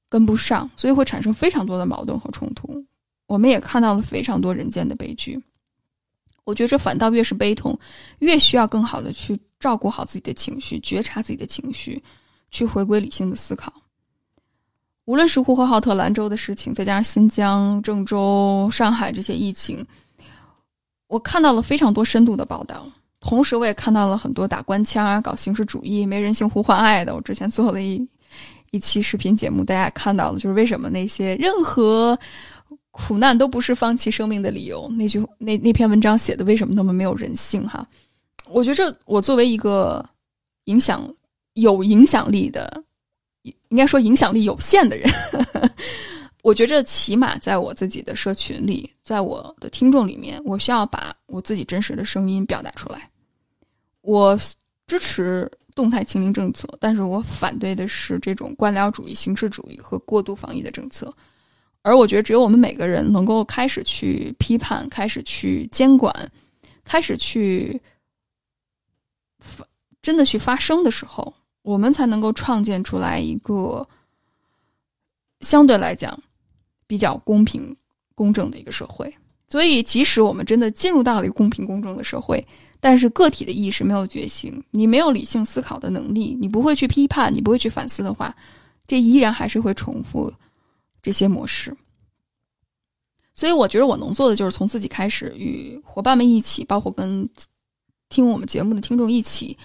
跟不上，所以会产生非常多的矛盾和冲突。我们也看到了非常多人间的悲剧。我觉着反倒越是悲痛，越需要更好的去照顾好自己的情绪，觉察自己的情绪，去回归理性的思考。无论是呼和浩特、兰州的事情，再加上新疆、郑州、上海这些疫情，我看到了非常多深度的报道。同时，我也看到了很多打官腔啊、搞形式主义、没人性呼唤爱的。我之前做了一一期视频节目，大家也看到了，就是为什么那些任何苦难都不是放弃生命的理由。那句那那篇文章写的为什么那么没有人性？哈，我觉着我作为一个影响有影响力的，应该说影响力有限的人，我觉着起码在我自己的社群里，在我的听众里面，我需要把我自己真实的声音表达出来。我支持动态清零政策，但是我反对的是这种官僚主义、形式主义和过度防疫的政策。而我觉得，只有我们每个人能够开始去批判、开始去监管、开始去发真的去发声的时候，我们才能够创建出来一个相对来讲比较公平、公正的一个社会。所以，即使我们真的进入到了一个公平、公正的社会，但是个体的意识没有觉醒，你没有理性思考的能力，你不会去批判，你不会去反思的话，这依然还是会重复。这些模式，所以我觉得我能做的就是从自己开始，与伙伴们一起，包括跟听我们节目的听众一起，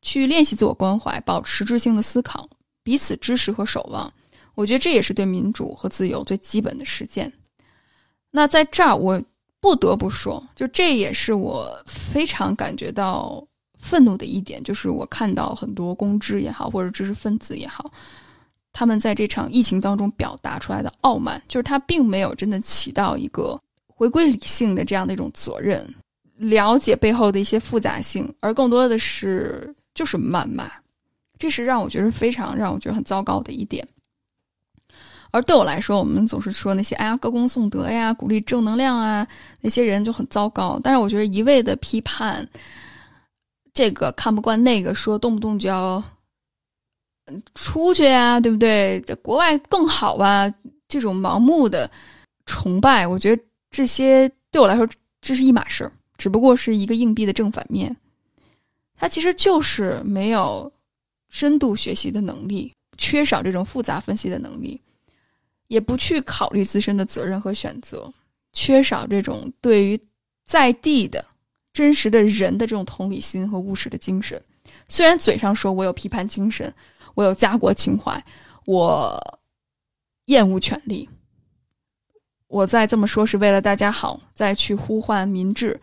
去练习自我关怀，保持质性的思考，彼此支持和守望。我觉得这也是对民主和自由最基本的实践。那在这儿，我不得不说，就这也是我非常感觉到愤怒的一点，就是我看到很多公知也好，或者知识分子也好。他们在这场疫情当中表达出来的傲慢，就是他并没有真的起到一个回归理性的这样的一种责任，了解背后的一些复杂性，而更多的是就是谩骂，这是让我觉得非常让我觉得很糟糕的一点。而对我来说，我们总是说那些哎呀歌功颂德呀，鼓励正能量啊，那些人就很糟糕。但是我觉得一味的批判这个看不惯那个，说动不动就要。出去呀，对不对？在国外更好吧？这种盲目的崇拜，我觉得这些对我来说这是一码事儿，只不过是一个硬币的正反面。它其实就是没有深度学习的能力，缺少这种复杂分析的能力，也不去考虑自身的责任和选择，缺少这种对于在地的真实的人的这种同理心和务实的精神。虽然嘴上说我有批判精神。我有家国情怀，我厌恶权力。我再这么说是为了大家好，再去呼唤民智，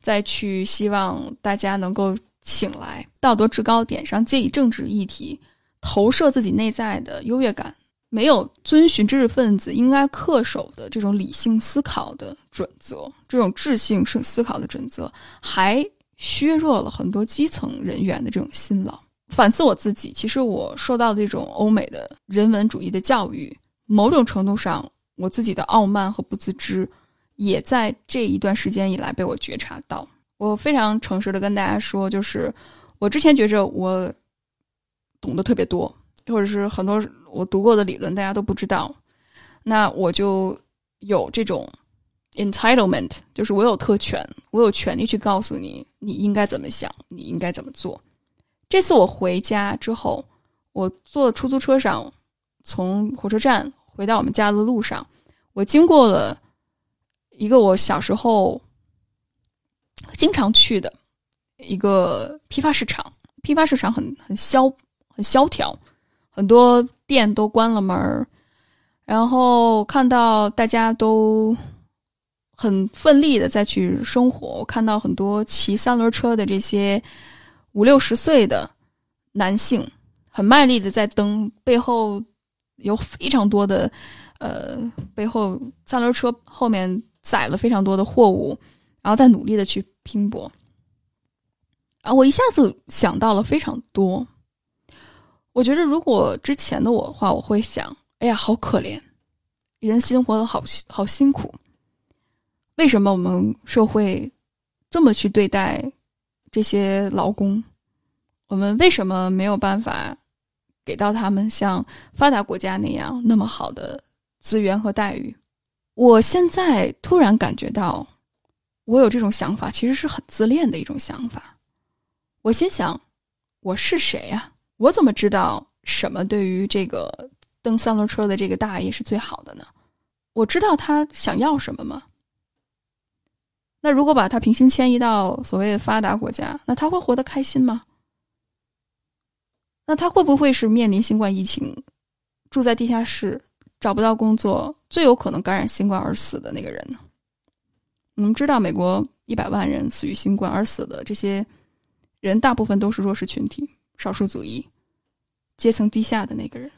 再去希望大家能够醒来，道德制高点上借以政治议题投射自己内在的优越感，没有遵循知识分子应该恪守的这种理性思考的准则，这种智性是思考的准则，还削弱了很多基层人员的这种辛劳。反思我自己，其实我受到这种欧美的人文主义的教育，某种程度上，我自己的傲慢和不自知，也在这一段时间以来被我觉察到。我非常诚实的跟大家说，就是我之前觉着我懂得特别多，或者是很多我读过的理论大家都不知道，那我就有这种 entitlement，就是我有特权，我有权利去告诉你你应该怎么想，你应该怎么做。这次我回家之后，我坐出租车上，从火车站回到我们家的路上，我经过了一个我小时候经常去的一个批发市场。批发市场很很萧很萧条，很多店都关了门儿，然后看到大家都很奋力的再去生活。我看到很多骑三轮车的这些。五六十岁的男性很卖力的在蹬，背后有非常多的，呃，背后三轮车后面载了非常多的货物，然后在努力的去拼搏。啊，我一下子想到了非常多。我觉得如果之前的我的话，我会想：哎呀，好可怜，人心活得好好辛苦。为什么我们社会这么去对待？这些劳工，我们为什么没有办法给到他们像发达国家那样那么好的资源和待遇？我现在突然感觉到，我有这种想法，其实是很自恋的一种想法。我心想，我是谁呀？我怎么知道什么对于这个蹬三轮车的这个大爷是最好的呢？我知道他想要什么吗？那如果把他平行迁移到所谓的发达国家，那他会活得开心吗？那他会不会是面临新冠疫情，住在地下室，找不到工作，最有可能感染新冠而死的那个人呢？你们知道，美国一百万人死于新冠而死的这些人，大部分都是弱势群体、少数族裔、阶层低下的那个人。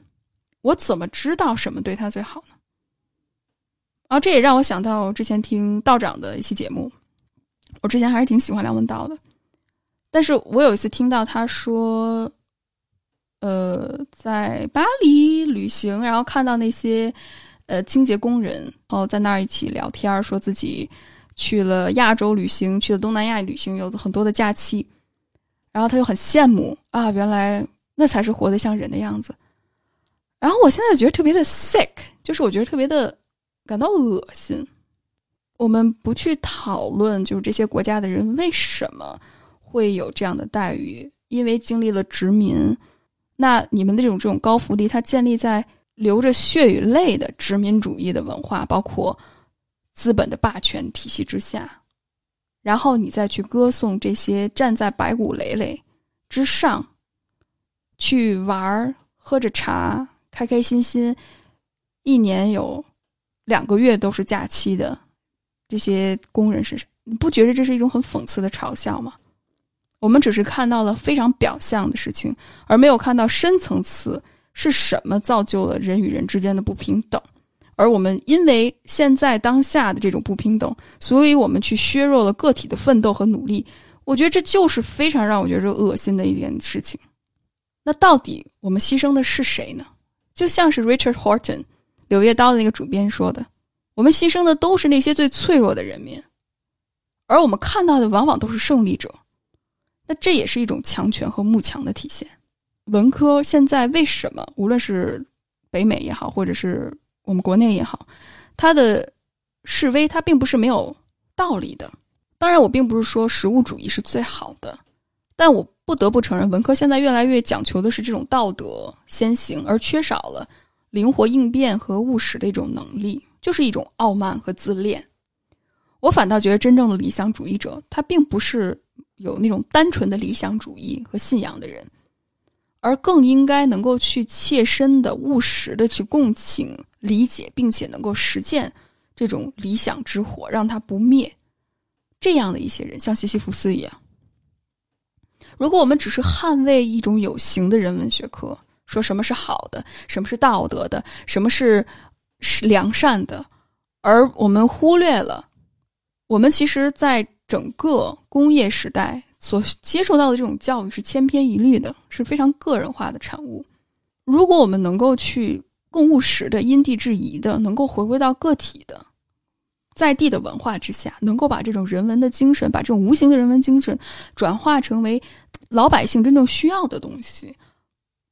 我怎么知道什么对他最好呢？然后这也让我想到之前听道长的一期节目。我之前还是挺喜欢梁文道的，但是我有一次听到他说，呃，在巴黎旅行，然后看到那些呃清洁工人，然后在那儿一起聊天，说自己去了亚洲旅行，去了东南亚旅行，有很多的假期，然后他就很羡慕啊，原来那才是活得像人的样子。然后我现在觉得特别的 sick，就是我觉得特别的感到恶心。我们不去讨论，就是这些国家的人为什么会有这样的待遇，因为经历了殖民。那你们的这种这种高福利，它建立在流着血与泪的殖民主义的文化，包括资本的霸权体系之下，然后你再去歌颂这些站在白骨累累之上，去玩喝着茶，开开心心，一年有两个月都是假期的。这些工人身上，你不觉得这是一种很讽刺的嘲笑吗？我们只是看到了非常表象的事情，而没有看到深层次是什么造就了人与人之间的不平等。而我们因为现在当下的这种不平等，所以我们去削弱了个体的奋斗和努力。我觉得这就是非常让我觉得恶心的一件事情。那到底我们牺牲的是谁呢？就像是 Richard Horton《柳叶刀》的那个主编说的。我们牺牲的都是那些最脆弱的人民，而我们看到的往往都是胜利者。那这也是一种强权和慕强的体现。文科现在为什么，无论是北美也好，或者是我们国内也好，它的示威它并不是没有道理的。当然，我并不是说实物主义是最好的，但我不得不承认，文科现在越来越讲求的是这种道德先行，而缺少了灵活应变和务实的一种能力。就是一种傲慢和自恋，我反倒觉得真正的理想主义者，他并不是有那种单纯的理想主义和信仰的人，而更应该能够去切身的、务实的去共情、理解，并且能够实践这种理想之火，让它不灭。这样的一些人，像西西弗斯一样。如果我们只是捍卫一种有形的人文学科，说什么是好的，什么是道德的，什么是。是良善的，而我们忽略了，我们其实在整个工业时代所接受到的这种教育是千篇一律的，是非常个人化的产物。如果我们能够去更务实的、因地制宜的，能够回归到个体的在地的文化之下，能够把这种人文的精神，把这种无形的人文精神转化成为老百姓真正需要的东西，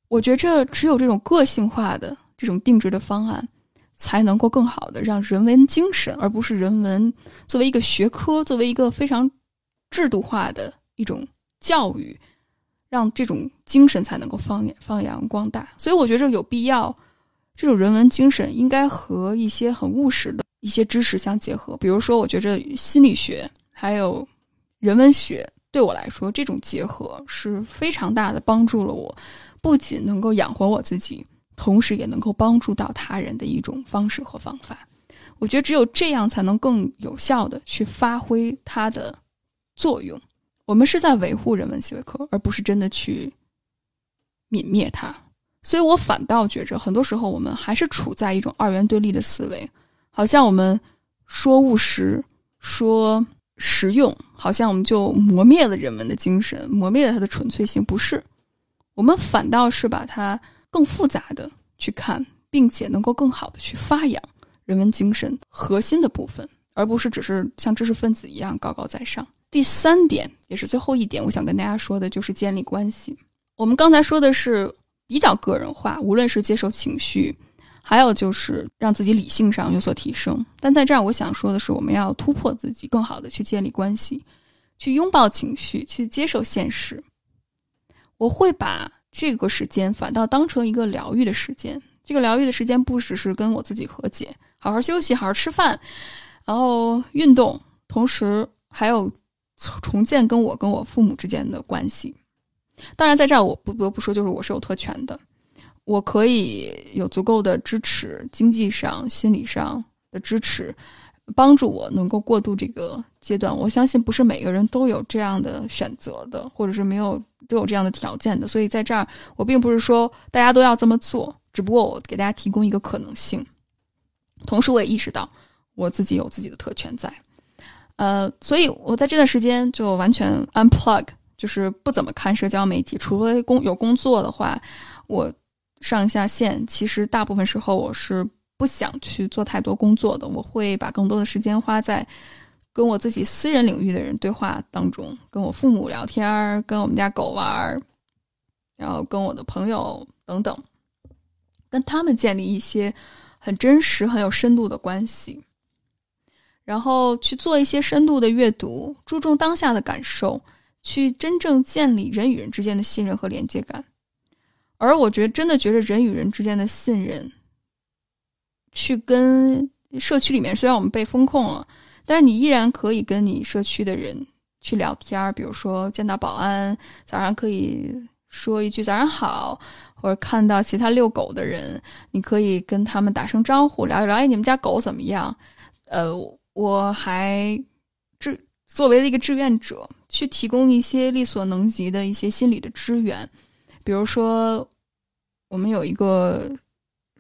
我觉着只有这种个性化的这种定制的方案。才能够更好的让人文精神，而不是人文作为一个学科，作为一个非常制度化的一种教育，让这种精神才能够放放扬光大。所以我觉着有必要，这种人文精神应该和一些很务实的一些知识相结合。比如说，我觉着心理学还有人文学对我来说，这种结合是非常大的帮助了我，不仅能够养活我自己。同时也能够帮助到他人的一种方式和方法，我觉得只有这样才能更有效的去发挥它的作用。我们是在维护人文学科，而不是真的去泯灭它。所以我反倒觉着，很多时候我们还是处在一种二元对立的思维，好像我们说务实、说实用，好像我们就磨灭了人文的精神，磨灭了它的纯粹性。不是，我们反倒是把它。更复杂的去看，并且能够更好的去发扬人文精神核心的部分，而不是只是像知识分子一样高高在上。第三点，也是最后一点，我想跟大家说的就是建立关系。我们刚才说的是比较个人化，无论是接受情绪，还有就是让自己理性上有所提升。但在这儿，我想说的是，我们要突破自己，更好的去建立关系，去拥抱情绪，去接受现实。我会把。这个时间反倒当成一个疗愈的时间。这个疗愈的时间不只是跟我自己和解，好好休息，好好吃饭，然后运动，同时还有重建跟我跟我父母之间的关系。当然，在这儿我不得不说，就是我是有特权的，我可以有足够的支持，经济上、心理上的支持，帮助我能够过渡这个阶段。我相信不是每个人都有这样的选择的，或者是没有都有这样的条件的。所以在这儿，我并不是说大家都要这么做，只不过我给大家提供一个可能性。同时，我也意识到我自己有自己的特权在，呃，所以我在这段时间就完全 unplug，就是不怎么看社交媒体，除了工有工作的话，我。上下线，其实大部分时候我是不想去做太多工作的，我会把更多的时间花在跟我自己私人领域的人对话当中，跟我父母聊天儿，跟我们家狗玩儿，然后跟我的朋友等等，跟他们建立一些很真实、很有深度的关系，然后去做一些深度的阅读，注重当下的感受，去真正建立人与人之间的信任和连接感。而我觉得，真的觉得人与人之间的信任，去跟社区里面，虽然我们被封控了，但是你依然可以跟你社区的人去聊天儿。比如说见到保安，早上可以说一句早上好，或者看到其他遛狗的人，你可以跟他们打声招呼，聊一聊，哎，你们家狗怎么样？呃，我还志作为了一个志愿者，去提供一些力所能及的一些心理的支援。比如说，我们有一个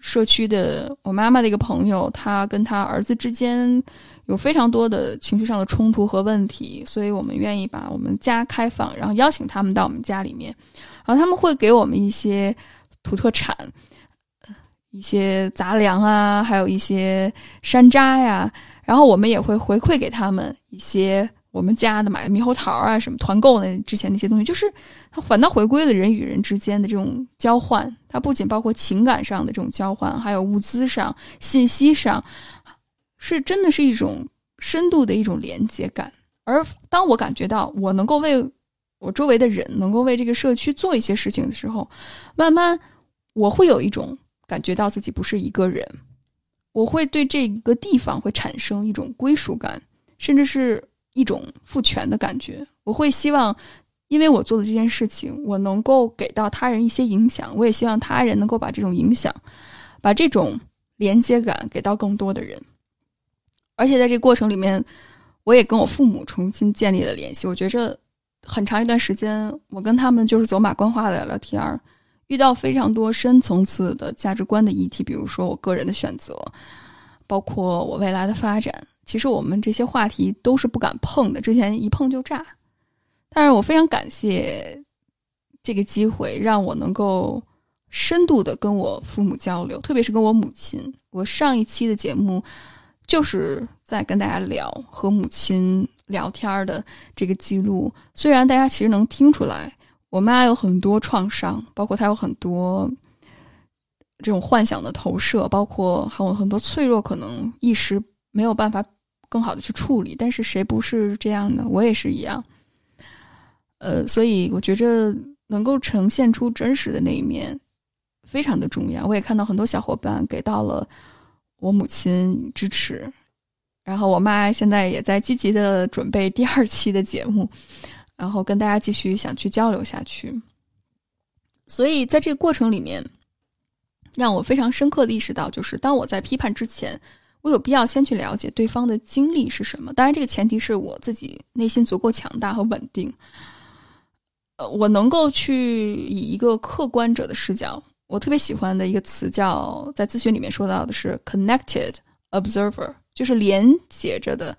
社区的我妈妈的一个朋友，他跟他儿子之间有非常多的情绪上的冲突和问题，所以我们愿意把我们家开放，然后邀请他们到我们家里面，然后他们会给我们一些土特产，一些杂粮啊，还有一些山楂呀，然后我们也会回馈给他们一些。我们家的买的猕猴桃啊，什么团购的之前那些东西，就是它反倒回归了人与人之间的这种交换。它不仅包括情感上的这种交换，还有物资上、信息上，是真的是一种深度的一种连接感。而当我感觉到我能够为我周围的人，能够为这个社区做一些事情的时候，慢慢我会有一种感觉到自己不是一个人，我会对这个地方会产生一种归属感，甚至是。一种赋权的感觉，我会希望，因为我做的这件事情，我能够给到他人一些影响，我也希望他人能够把这种影响，把这种连接感给到更多的人。而且在这个过程里面，我也跟我父母重新建立了联系。我觉着很长一段时间，我跟他们就是走马观花的聊聊天儿，遇到非常多深层次的价值观的议题，比如说我个人的选择，包括我未来的发展。其实我们这些话题都是不敢碰的，之前一碰就炸。但是我非常感谢这个机会，让我能够深度的跟我父母交流，特别是跟我母亲。我上一期的节目就是在跟大家聊和母亲聊天的这个记录。虽然大家其实能听出来，我妈有很多创伤，包括她有很多这种幻想的投射，包括还有很多脆弱，可能一时没有办法。更好的去处理，但是谁不是这样的？我也是一样。呃，所以我觉着能够呈现出真实的那一面非常的重要。我也看到很多小伙伴给到了我母亲支持，然后我妈现在也在积极的准备第二期的节目，然后跟大家继续想去交流下去。所以在这个过程里面，让我非常深刻的意识到，就是当我在批判之前。我有必要先去了解对方的经历是什么，当然这个前提是我自己内心足够强大和稳定。呃，我能够去以一个客观者的视角，我特别喜欢的一个词叫在咨询里面说到的是 connected observer，就是连接着的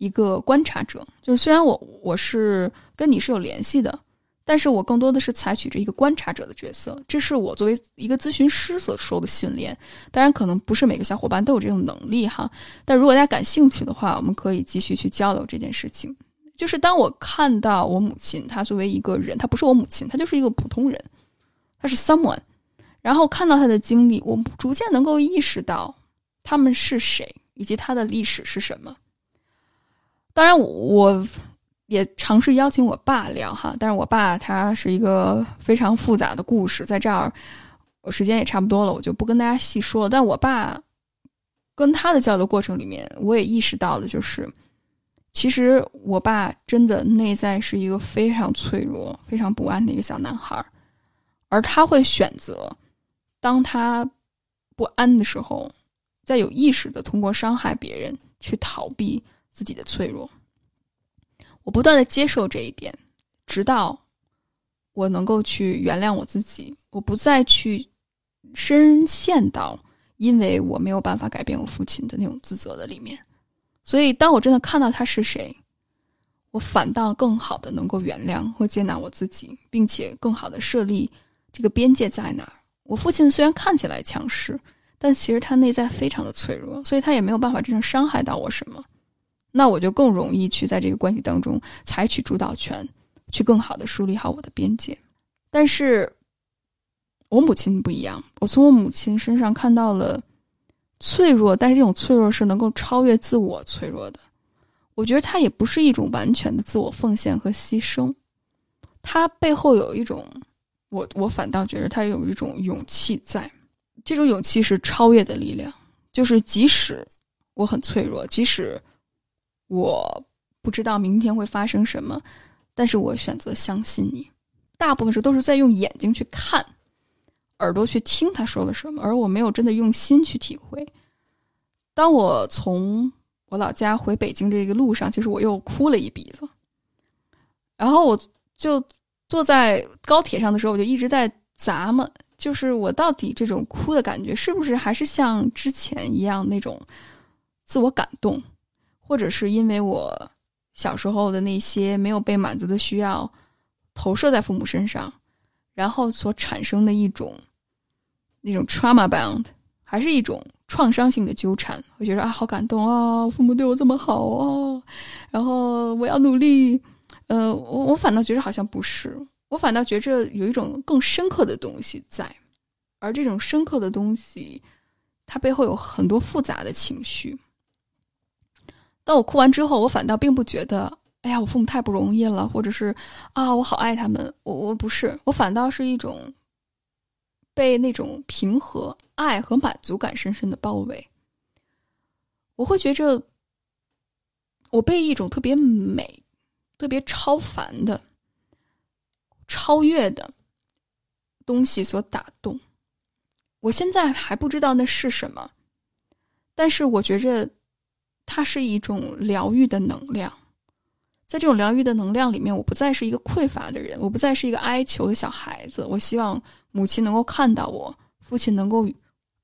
一个观察者。就是虽然我我是跟你是有联系的。但是我更多的是采取着一个观察者的角色，这是我作为一个咨询师所受的训练。当然，可能不是每个小伙伴都有这种能力哈。但如果大家感兴趣的话，我们可以继续去交流这件事情。就是当我看到我母亲，她作为一个人，她不是我母亲，她就是一个普通人，她是 someone。然后看到她的经历，我逐渐能够意识到他们是谁，以及她的历史是什么。当然，我。也尝试邀请我爸聊哈，但是我爸他是一个非常复杂的故事，在这儿我时间也差不多了，我就不跟大家细说了。但我爸跟他的交流过程里面，我也意识到的就是，其实我爸真的内在是一个非常脆弱、非常不安的一个小男孩，而他会选择当他不安的时候，在有意识的通过伤害别人去逃避自己的脆弱。我不断的接受这一点，直到我能够去原谅我自己，我不再去深陷到因为我没有办法改变我父亲的那种自责的里面。所以，当我真的看到他是谁，我反倒更好的能够原谅或接纳我自己，并且更好的设立这个边界在哪儿。我父亲虽然看起来强势，但其实他内在非常的脆弱，所以他也没有办法真正伤害到我什么。那我就更容易去在这个关系当中采取主导权，去更好的梳理好我的边界。但是，我母亲不一样，我从我母亲身上看到了脆弱，但是这种脆弱是能够超越自我脆弱的。我觉得它也不是一种完全的自我奉献和牺牲，它背后有一种，我我反倒觉得它有一种勇气在，这种勇气是超越的力量，就是即使我很脆弱，即使。我不知道明天会发生什么，但是我选择相信你。大部分时候都是在用眼睛去看，耳朵去听他说了什么，而我没有真的用心去体会。当我从我老家回北京这个路上，其实我又哭了一鼻子。然后我就坐在高铁上的时候，我就一直在咂摸，就是我到底这种哭的感觉，是不是还是像之前一样那种自我感动？或者是因为我小时候的那些没有被满足的需要投射在父母身上，然后所产生的一种那种 trauma bound，还是一种创伤性的纠缠？我觉得啊，好感动啊，父母对我这么好啊，然后我要努力。呃，我我反倒觉得好像不是，我反倒觉着有一种更深刻的东西在，而这种深刻的东西，它背后有很多复杂的情绪。当我哭完之后，我反倒并不觉得，哎呀，我父母太不容易了，或者是啊，我好爱他们。我我不是，我反倒是一种被那种平和、爱和满足感深深的包围。我会觉着，我被一种特别美、特别超凡的、超越的东西所打动。我现在还不知道那是什么，但是我觉着。它是一种疗愈的能量，在这种疗愈的能量里面，我不再是一个匮乏的人，我不再是一个哀求的小孩子。我希望母亲能够看到我，父亲能够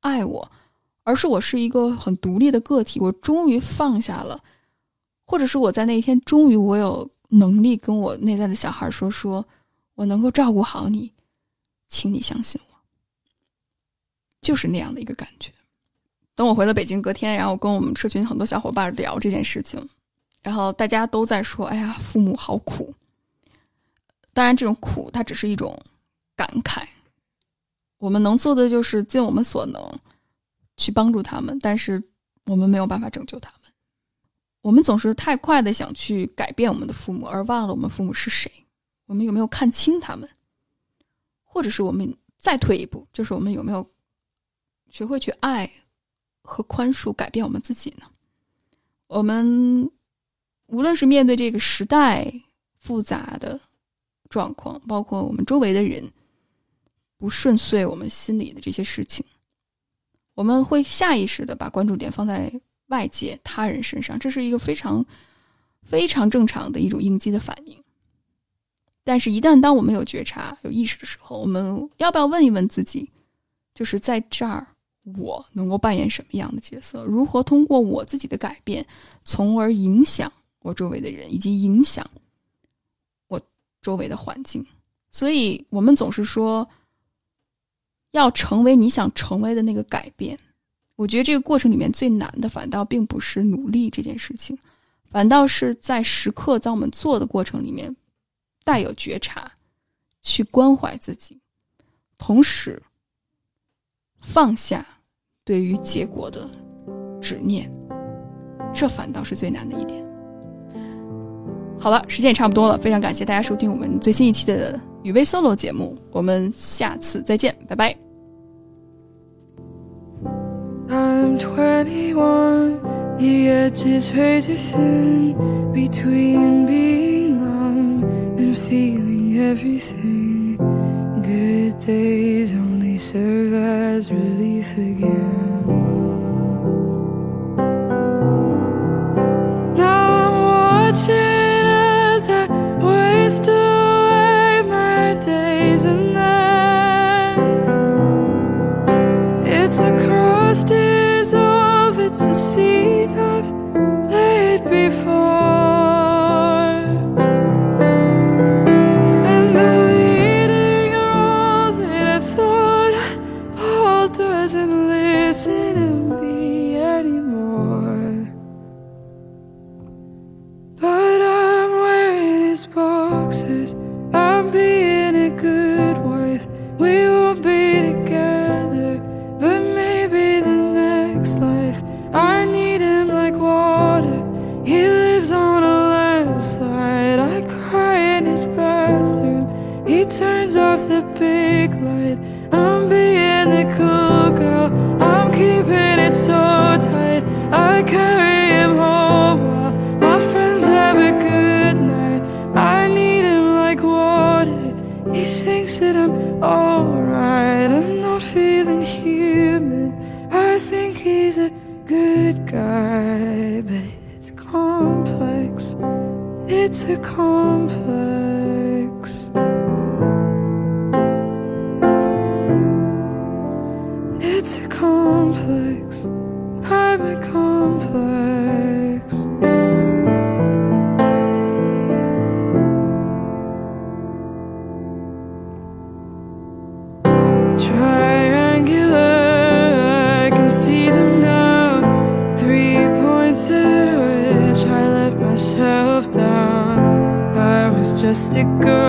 爱我，而是我是一个很独立的个体。我终于放下了，或者是我在那一天，终于我有能力跟我内在的小孩说：“说我能够照顾好你，请你相信我。”就是那样的一个感觉。等我回了北京，隔天，然后跟我们社群很多小伙伴聊这件事情，然后大家都在说：“哎呀，父母好苦。”当然，这种苦它只是一种感慨。我们能做的就是尽我们所能去帮助他们，但是我们没有办法拯救他们。我们总是太快的想去改变我们的父母，而忘了我们父母是谁。我们有没有看清他们？或者是我们再退一步，就是我们有没有学会去爱？和宽恕改变我们自己呢？我们无论是面对这个时代复杂的状况，包括我们周围的人不顺遂，我们心里的这些事情，我们会下意识的把关注点放在外界他人身上，这是一个非常非常正常的一种应激的反应。但是，一旦当我们有觉察、有意识的时候，我们要不要问一问自己，就是在这儿？我能够扮演什么样的角色？如何通过我自己的改变，从而影响我周围的人，以及影响我周围的环境？所以，我们总是说要成为你想成为的那个改变。我觉得这个过程里面最难的，反倒并不是努力这件事情，反倒是在时刻在我们做的过程里面带有觉察，去关怀自己，同时放下。对于结果的执念，这反倒是最难的一点。好了，时间也差不多了，非常感谢大家收听我们最新一期的雨薇 solo 节目，我们下次再见，拜拜。Good days only serve as relief again. Now I'm watching as I waste away my days, and then it's a cross dissolve, it's a scene I've played before. to calm stick around.